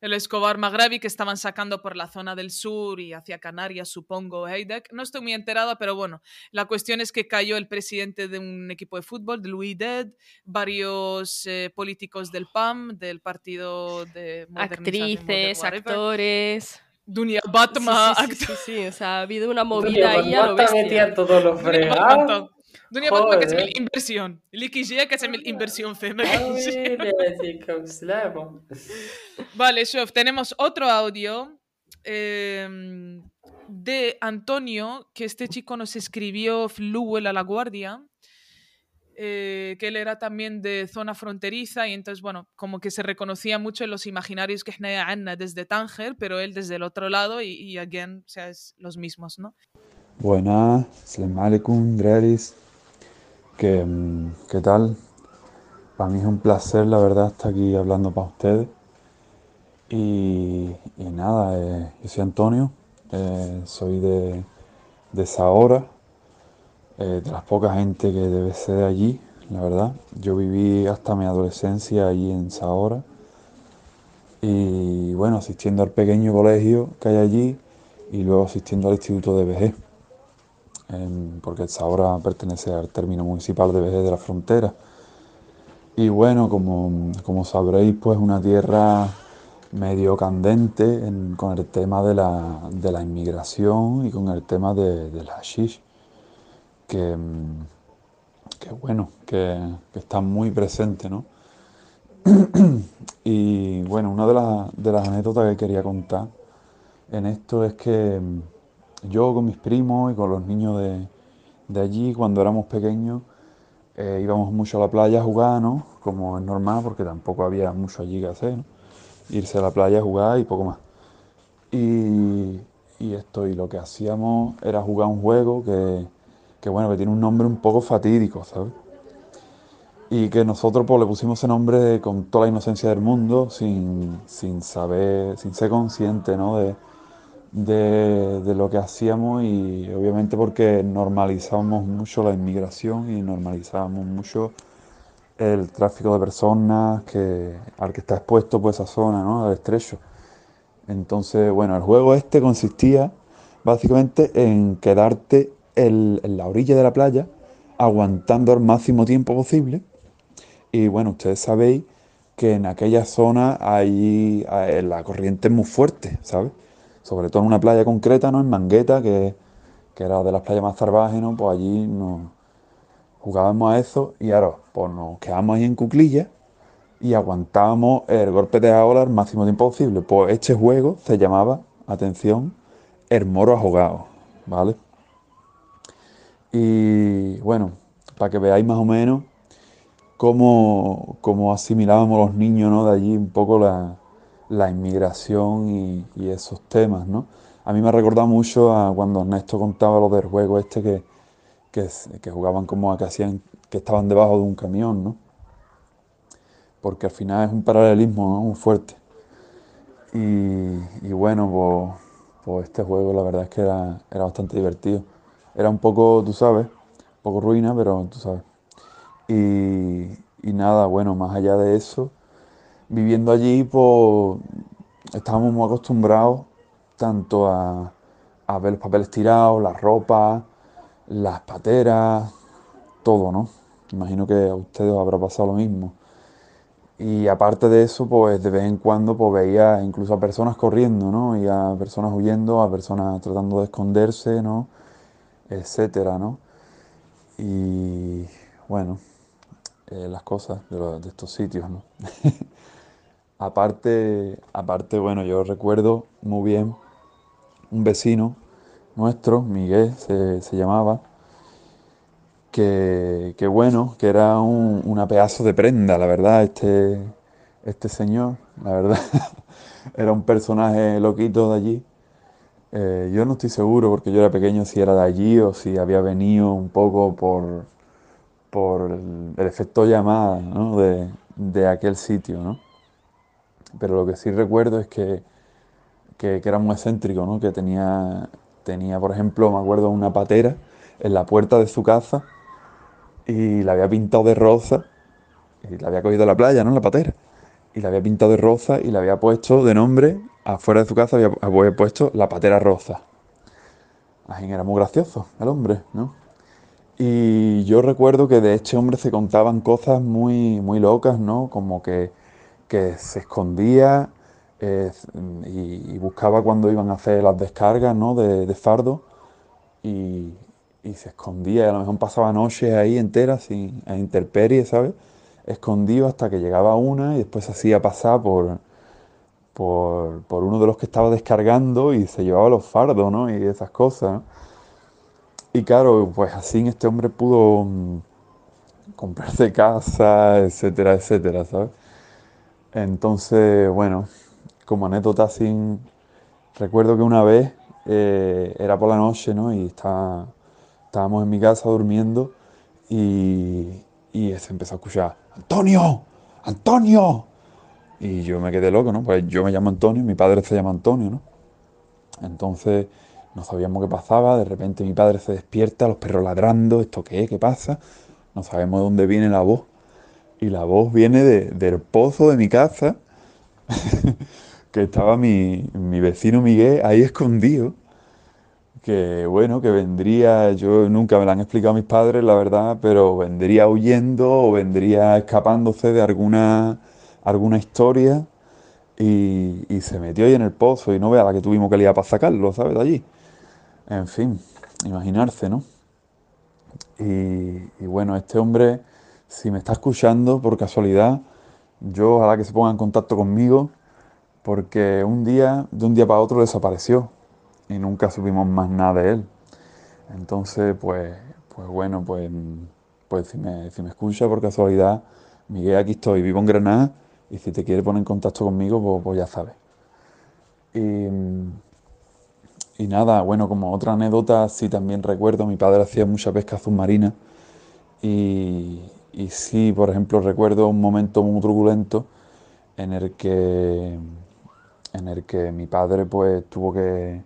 el Escobar Magrebi que estaban sacando por la zona del sur y hacia Canarias, supongo, Heidek. No estoy muy enterada, pero bueno, la cuestión es que cayó el presidente de un equipo de fútbol, de Louis Dead, varios eh, políticos del PAM, del Partido de
Actrices, actores.
Dunia Batma.
Sí, sí, sí, o sea, ha habido una movida ahí a lo
bestia. todos los fregados.
Dunia Batma que es mi inversión. Likigia que es mi inversión femenina. Vale, Shof, tenemos otro audio em, de Antonio, que este chico nos escribió Fluel a la Guardia. Eh, que él era también de zona fronteriza y entonces, bueno, como que se reconocía mucho en los imaginarios que es Anna desde Tánger, pero él desde el otro lado y, y again, o sea, es los mismos, ¿no?
Buenas, salam alaikum, Dreris. ¿Qué, ¿Qué tal? Para mí es un placer, la verdad, estar aquí hablando para ustedes. Y, nada, eh, yo soy Antonio, eh, soy de, de Zahora, eh, de las pocas gente que debe ser de allí, la verdad. Yo viví hasta mi adolescencia allí en Zahora. Y bueno, asistiendo al pequeño colegio que hay allí y luego asistiendo al instituto de vejez porque ahora pertenece al término municipal de Vejez de la Frontera. Y bueno, como, como sabréis, pues una tierra medio candente con el tema de la, de la, inmigración y con el tema de, del hashish, que, que bueno, que, que, está muy presente, ¿no? y bueno, una de, de las anécdotas que quería contar en esto es que yo con mis primos y con los niños de, allí, cuando éramos pequeños, eh, íbamos mucho a la playa a jugar, ¿no? Como es normal, porque tampoco había mucho allí que hacer, ¿no? Irse a la playa a jugar y poco más. Y, esto, y lo que hacíamos era jugar un juego que, bueno, que tiene un nombre un poco fatídico, ¿sabes? Y que nosotros pues, le pusimos ese nombre con toda la inocencia del mundo, sin, sin saber, sin ser consciente, ¿no? De, de, lo que hacíamos y obviamente porque normalizábamos mucho la inmigración y normalizábamos mucho el tráfico de personas que, al que está expuesto pues esa zona, ¿no? Al estrecho. Entonces, bueno, el juego este consistía básicamente en quedarte en la orilla de la playa aguantando el máximo tiempo posible. Y bueno, ustedes sabéis que en aquella zona hay la corriente es muy fuerte, ¿sabes? Sobre todo en una playa concreta, ¿no? En Mangueta, que, era de las playas más salvajes, ¿no? Pues allí nos jugábamos a eso y ahora pues nos quedamos ahí en cuclillas y aguantábamos el golpe de ola el máximo tiempo posible. Pues este juego se llamaba, atención, el moro ahogado, ¿vale? Y bueno, para que veáis más o menos cómo, cómo asimilábamos los niños ¿no? de allí un poco la, la inmigración y, esos temas, ¿no? A mí me ha recordado mucho a cuando Ernesto contaba lo del juego este que, que, jugaban como a que hacían, que estaban debajo de un camión, ¿no? Porque al final es un paralelismo muy fuerte. Y, bueno, pues, pues, este juego la verdad es que era, era bastante divertido. Era un poco, tú sabes, un poco ruina, pero tú sabes. Y nada, bueno, más allá de eso, viviendo allí, pues estábamos muy acostumbrados tanto a, a ver los papeles tirados, la ropa, las pateras, todo, ¿no? Imagino que a ustedes habrá pasado lo mismo. Y aparte de eso, pues de vez en cuando pues, veía incluso a personas corriendo, ¿no? Y a personas huyendo, a personas tratando de esconderse, ¿no? Etcétera, ¿no? Y bueno, eh, las cosas de, estos sitios, ¿no? aparte, aparte, bueno, yo recuerdo muy bien un vecino nuestro, Miguel se, se llamaba, que, bueno, que era un, una pedazo de prenda, la verdad, este, este señor, la verdad, era un personaje loquito de allí. Eh, yo no estoy seguro, porque yo era pequeño, si era de allí o si había venido un poco por, por el, efecto llamada de, de, aquel sitio, ¿no? Pero lo que sí recuerdo es que, que, era muy excéntrico, ¿no? Que tenía, tenía, por ejemplo, me acuerdo, una patera en la puerta de su casa y la había pintado de rosa, y la había cogido a la playa, ¿no? La patera. Y la había pintado de rosa y la había puesto de nombre, afuera de su casa había, puesto la patera rosa. Así era muy gracioso el hombre, ¿no? Y yo recuerdo que de este hombre se contaban cosas muy, muy locas, ¿no? Como que, que se escondía eh, y, buscaba cuando iban a hacer las descargas, ¿no? De, de fardo. Y, y se escondía, y a lo mejor pasaba noches ahí enteras sin, a interperie, ¿sabes? Escondido hasta que llegaba una y después se hacía pasar por, por, uno de los que estaba descargando y se llevaba los fardos, ¿no? Y esas cosas, Y claro, pues así este hombre pudo mm, comprarse casa, etcétera, etcétera, ¿sabes? Entonces, bueno, como anécdota así, recuerdo que una vez eh, era por la noche, ¿no? Y estaba estábamos en mi casa durmiendo y, y se empezó a escuchar, Antonio, Antonio. Y yo me quedé loco, ¿no? Pues yo me llamo Antonio, mi padre se llama Antonio, ¿no? Entonces no sabíamos qué pasaba, de repente mi padre se despierta, los perros ladrando, ¿esto qué? ¿Qué pasa? No sabemos de dónde viene la voz. Y la voz viene del pozo de mi casa, que estaba mi, mi vecino Miguel ahí escondido que bueno, que vendría, yo nunca me lo han explicado mis padres, la verdad, pero vendría huyendo o vendría escapándose de alguna, alguna historia y, se metió ahí en el pozo y no vea la que tuvimos que liar para sacarlo, ¿sabes? De allí. En fin, imaginarse, ¿no? Y, y bueno, este hombre, si me está escuchando por casualidad, yo ojalá que se ponga en contacto conmigo, porque un día, de un día para otro, desapareció y nunca supimos más nada de él. Entonces, pues, pues bueno, pues, pues si, me, si me escucha por casualidad, Miguel, aquí estoy, vivo en Granada y si te quiere poner en contacto conmigo, pues, pues ya sabes. Y, y, nada, bueno, como otra anécdota, sí también recuerdo, mi padre hacía mucha pesca submarina y, y sí, por ejemplo, recuerdo un momento muy truculento en el que, en el que mi padre pues tuvo que,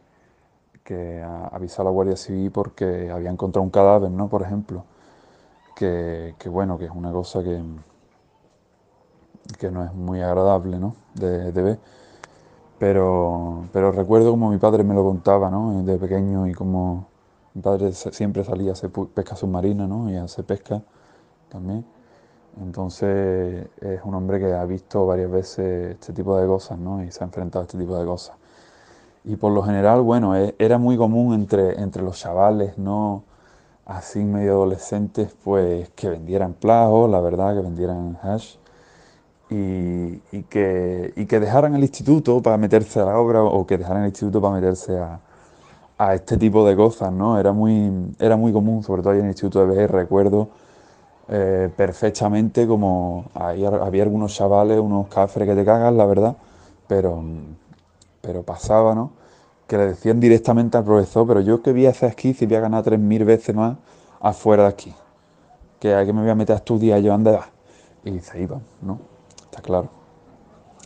que avisar a la Guardia Civil porque había encontrado un cadáver, ¿no? Por ejemplo, que, bueno, que es una cosa que, que no es muy agradable, ¿no? De, ver. Pero, pero recuerdo como mi padre me lo contaba, ¿no? De pequeño y como mi padre siempre salía a hacer pesca submarina, ¿no? Y a hacer pesca también. Entonces es un hombre que ha visto varias veces este tipo de cosas, ¿no? Y se ha enfrentado a este tipo de cosas. Y por lo general, bueno, e, era muy común entre, entre los chavales, ¿no? Así medio adolescentes, pues que vendieran plagos, la verdad, que vendieran hash. Y, y, que, y que dejaran el instituto para meterse a la obra o que dejaran el instituto para meterse a, a este tipo de cosas, ¿no? Era muy, era muy común, sobre todo ahí en el instituto de BR, recuerdo eh, perfectamente como ahí había algunos chavales, unos cafres que te cagas, la verdad, pero pero pasaba, ¿no? Que le decían directamente al profesor, pero yo que a hacer aquí si voy a ganar 3.000 veces más afuera de aquí. Que hay que me voy a meter a estudiar yo anda Y se iban, ¿no? Está claro.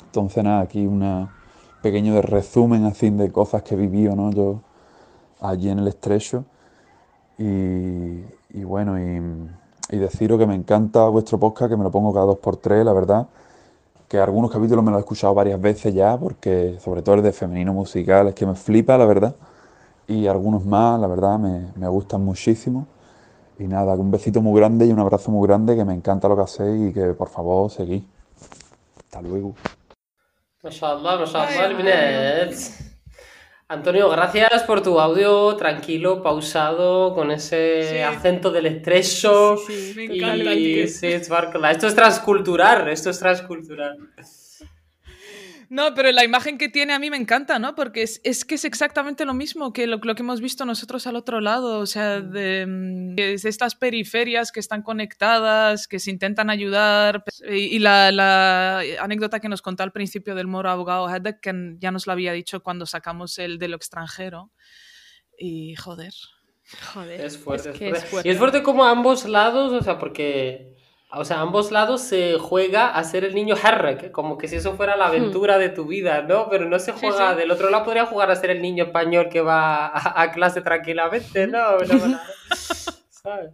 Entonces nada, aquí una pequeño de resumen así de cosas que vivido, ¿no? Yo allí en el estrecho. Y, y bueno, y, y, deciros que me encanta vuestro podcast, que me lo pongo cada dos por tres, la verdad. Que algunos capítulos me los he escuchado varias veces ya, porque sobre todo el de femenino musical es que me flipa, la verdad. Y algunos más, la verdad, me, me gustan muchísimo. Y nada, un besito muy grande y un abrazo muy grande, que me encanta lo que hacéis y que por favor seguís. Hasta luego.
Mashallah, mashallah, Antonio, gracias por tu audio tranquilo, pausado, con ese acento del estrecho.
Sí, me encanta.
Esto es transcultural, esto es transcultural.
No, pero la imagen que tiene a mí me encanta, ¿no? Porque es, es que es exactamente lo mismo que lo, lo, que hemos visto nosotros al otro lado, o sea, de, de estas periferias que están conectadas, que se intentan ayudar. Y, y la, la, anécdota que nos contó al principio del moro abogado Hedek, que ya nos lo había dicho cuando sacamos el de lo extranjero. Y joder.
Joder.
Es fuerte,
es,
es,
que
fuerte.
es fuerte.
Y es fuerte como a ambos lados, o sea, porque o sea, a ambos lados se juega a ser el niño Harrek, como que si eso fuera la aventura de tu vida, ¿no? Pero no se juega,
Sí, sí.
del otro lado podría jugar a ser el niño español que va a, a clase tranquilamente, ¿no? No, no, ¿sabes?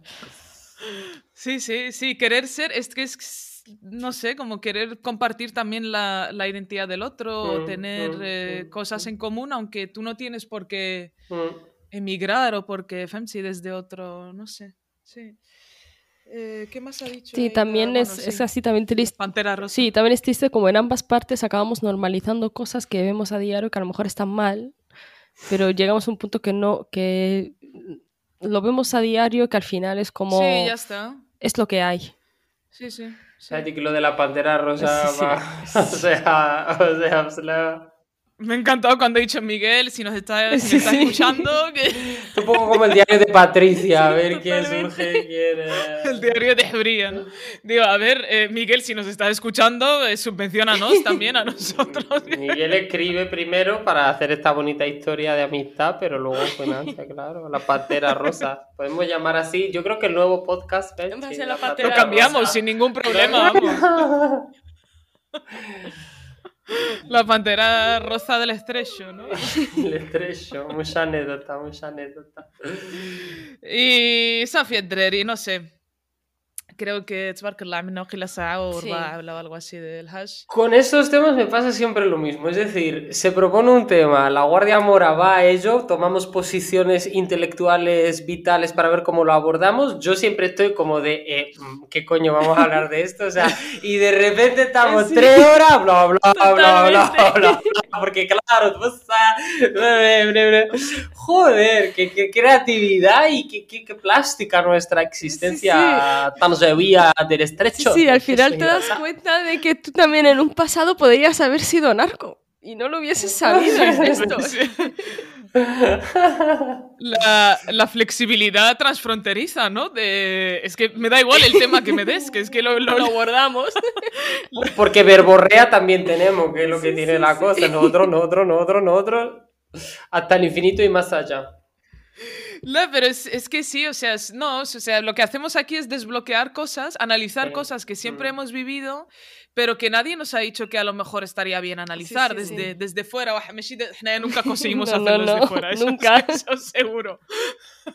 Sí, sí, sí, querer ser, es que es, no sé, como querer compartir también la, la identidad del otro, o
Mm,
tener
mm,
eh,
mm,
cosas en común, aunque tú no tienes por qué emigrar o porque Femsi desde otro, no sé, sí. Eh, ¿Qué más ha dicho?
Sí,
ella?
también
Bueno,
es,
sí,
es así, también triste.
Pantera Rosa.
Sí, también es triste como en ambas partes acabamos normalizando cosas que vemos a diario que a lo mejor están mal, pero llegamos a un punto que no, que lo vemos a diario que al final es como
Sí, ya está.
es lo que hay.
Sí, sí. sí.
Y que lo de la pantera rosa
Sí, sí.
va- O sea, o sea,
Me ha encantado cuando ha dicho Miguel, si nos está, si nos está
sí.
escuchando, que
Es un poco como el diario de Patricia, a ver quién surge, quién...
el diario de Hebría, ¿no? Digo, a ver, eh, Miguel, si nos estás escuchando, eh, subvencionanos también a nosotros.
Miguel escribe primero para hacer esta bonita historia de amistad, pero luego financia, claro, la pantera rosa. Podemos llamar así. Yo creo que el nuevo podcast ¿ves?
Va a
Sí,
ser la
Lo cambiamos
Rosa.
sin ningún problema, vamos. La pantera rosa del estrecho, ¿no?
El estrecho, mucha anécdota, mucha anécdota.
Y Sofía Dreri, no sé creo que o
sí.
ha hablado algo así del hash.
Con estos temas me pasa siempre lo mismo, es decir, se propone un tema, la Guardia Mora va a ello, tomamos posiciones intelectuales vitales para ver cómo lo abordamos, yo siempre estoy como de, eh, mm, ¿qué coño vamos a hablar de esto? O sea, y de repente estamos tres horas, bla, bla, bla, bla, bla, bla, porque claro, joder, qué, qué, creatividad y qué, qué, qué plástica nuestra existencia sí, tan sevilla del
Sí,
estrecho.
sí, al
Qué
final te das cuenta de que tú también en un pasado podrías haber sido narco y no lo hubieses sabido esto.
La, la flexibilidad transfronteriza, ¿no? De, es que me da igual el tema que me des, que es que lo, lo,
Lo abordamos.
Porque verborrea también tenemos, que es lo que
Sí,
tiene
sí,
la
sí.
cosa. Nosotros, nosotros, nosotros, nosotros. Hasta el infinito y más allá.
No, pero es, es que sí, o sea, es- no, o sea, lo que hacemos aquí es desbloquear cosas, analizar cosas que siempre
Mm.
hemos vivido, pero que nadie nos ha dicho que a lo mejor estaría bien analizar
sí,
desde,
sí.
desde fuera. Nah, Nunca conseguimos
No, no,
hacerlo desde
no,
fuera, eso,
nunca.
eso seguro.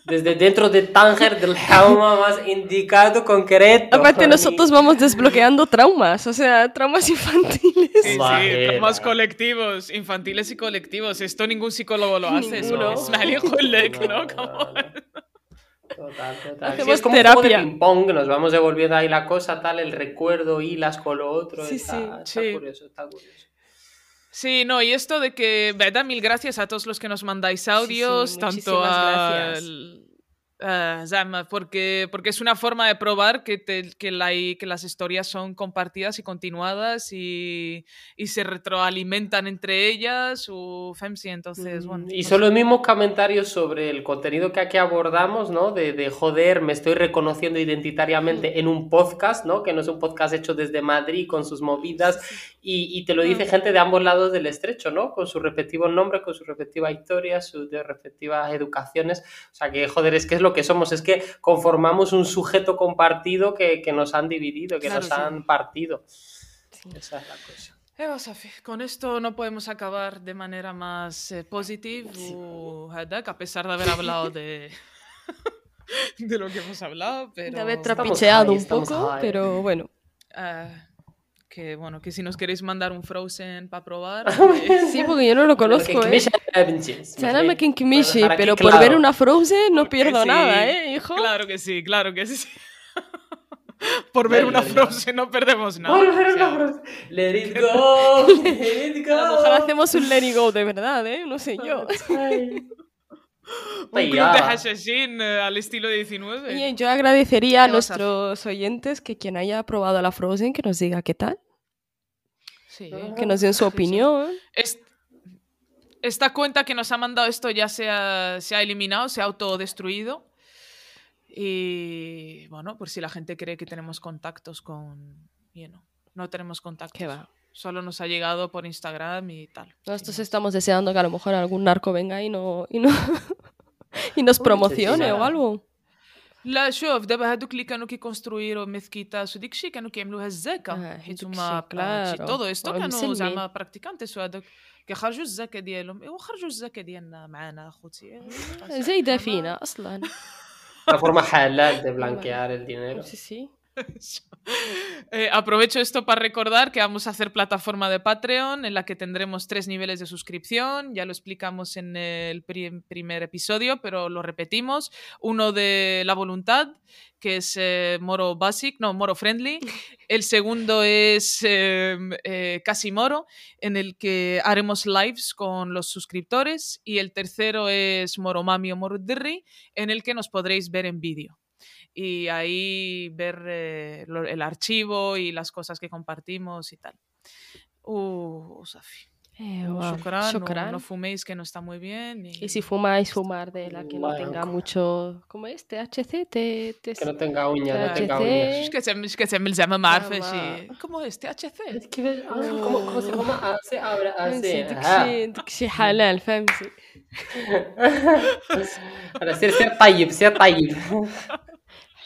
Desde dentro de Tánger, del jauma más indicado, concreto.
Aparte nosotros vamos desbloqueando traumas, o sea, traumas infantiles.
Sí, sí, traumas colectivos, infantiles y colectivos. Esto ningún psicólogo lo hace. eso
Ninguno.
es
No,
¿no?
no,
Como-
Total, total. Sí,
Hacemos
es como un juego de
terapia.
ping-pong, que nos vamos devolviendo ahí la cosa, tal, el recuerdo, hilas con lo otro.
Sí,
está,
sí,
está
sí.
curioso, está curioso.
Sí, no, y esto de que, verdad, mil gracias a todos los que nos mandáis audios,
sí,
tanto
muchísimas
a,
gracias.
A Zama, porque, porque es una forma de probar que, te- que, la- que las historias son compartidas y continuadas y, y se retroalimentan entre ellas, o Femsi, entonces, bueno.
Mm, Y son los mismos comentarios sobre el contenido que aquí abordamos, ¿no? De, de joder, me estoy reconociendo identitariamente en un podcast, ¿no? Que no es un podcast hecho desde Madrid con sus movidas y, y te lo dice
Mm.
gente de ambos lados del estrecho, ¿no? Con sus respectivos nombres, con sus respectivas historias, sus respectivas educaciones. O sea que, joder, es que es lo lo que somos, es que conformamos un sujeto compartido que, que nos han dividido, que
claro,
nos
sí.
han partido. Sí. Esa es la cosa.
Eh, Safi, con esto no podemos acabar de manera más eh, positiva, sí. Uh, a pesar de haber hablado de, de lo que hemos hablado. Pero...
De haber trapicheado un poco,
high.
pero bueno.
Uh, que bueno, que si nos queréis mandar un Frozen para probar. Pues.
sí, porque yo no lo conozco. ¿eh?
Será que
pero por ver una Frozen no pierdo nada, ¿eh, hijo?
Claro que sí, claro que sí. por ver una Frozen no perdemos nada.
Por
ver
una Frozen. Let it go, let it go.
A lo mejor hacemos un Let it go de verdad, ¿eh? No sé yo
un club de hashashin eh, al estilo 19
Oye, yo agradecería a
¿Qué vas a
nuestros oyentes que quien haya probado la Frozen que nos diga qué tal,
sí
que nos den su opinión.
Es- esta cuenta que nos ha mandado esto ya se ha, se ha eliminado, se ha autodestruido. Y bueno, por si la gente cree que tenemos contactos con. y no, no tenemos contactos.
¿Qué va?
Solo nos ha llegado por Instagram y tal.
Nosotros
Sin más.
estamos deseando que a lo mejor algún narco venga y, no, y, no, y nos promocione o algo.
لا شوف دابا هادوك اللي كانوا كيكونسترويرو ميثكيتاس وديك الشيء كانوا كيعملوها الزكا
آه،
حيت
هادوك
هما
الشيء، كلارو.
todo esto كانوا
مسلمين.
زعما براكتيكانتس وهذوك كيخرجوا الزكاه ديالهم ايوا خرجوا الزكاه ديالنا معانا اخوتي
زايدة فينا أصلا
Una forma halal de blanquear el dinero.
Eh, aprovecho esto para recordar que vamos a hacer plataforma de Patreon en la que tendremos tres niveles de suscripción. Ya lo explicamos en el pri- primer episodio, pero lo repetimos. Uno de la voluntad, que es eh, Moro Basic, no, Moro Friendly. El segundo es eh, Casi Moro, en el que haremos lives con los suscriptores. Y el tercero es Moro Mami o Moro Dirri, en el que nos podréis ver en vídeo y ahí ver eh, lo- el archivo y las cosas que compartimos y tal. Uh, Safi.
Eh,
Uh,
guau,
shukran, no-
shukran.
No, fuméis que no está muy bien. Y,
Y si fumáis, fumar de la que no
Blanco.
tenga mucho... ¿Cómo es? THC, T, T-
Que no tenga uñas, no tenga
THC.
uñas.
ايش كتعمل ايش كتعمل زعما ما عارفه
زعما.
شي كومو اس تي اتش اف
Es que ves- ah, ¿Cómo, cómo se llama? Ah, sí, ahora, ah, sí.
فهمتي داك
Ah.
الشيء داك الشيء حلال فهمتي
Ahora, سير سير طيب سير طيب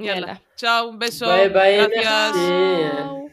Yala.
Chao, un beso.
Bye, bye,
Gracias.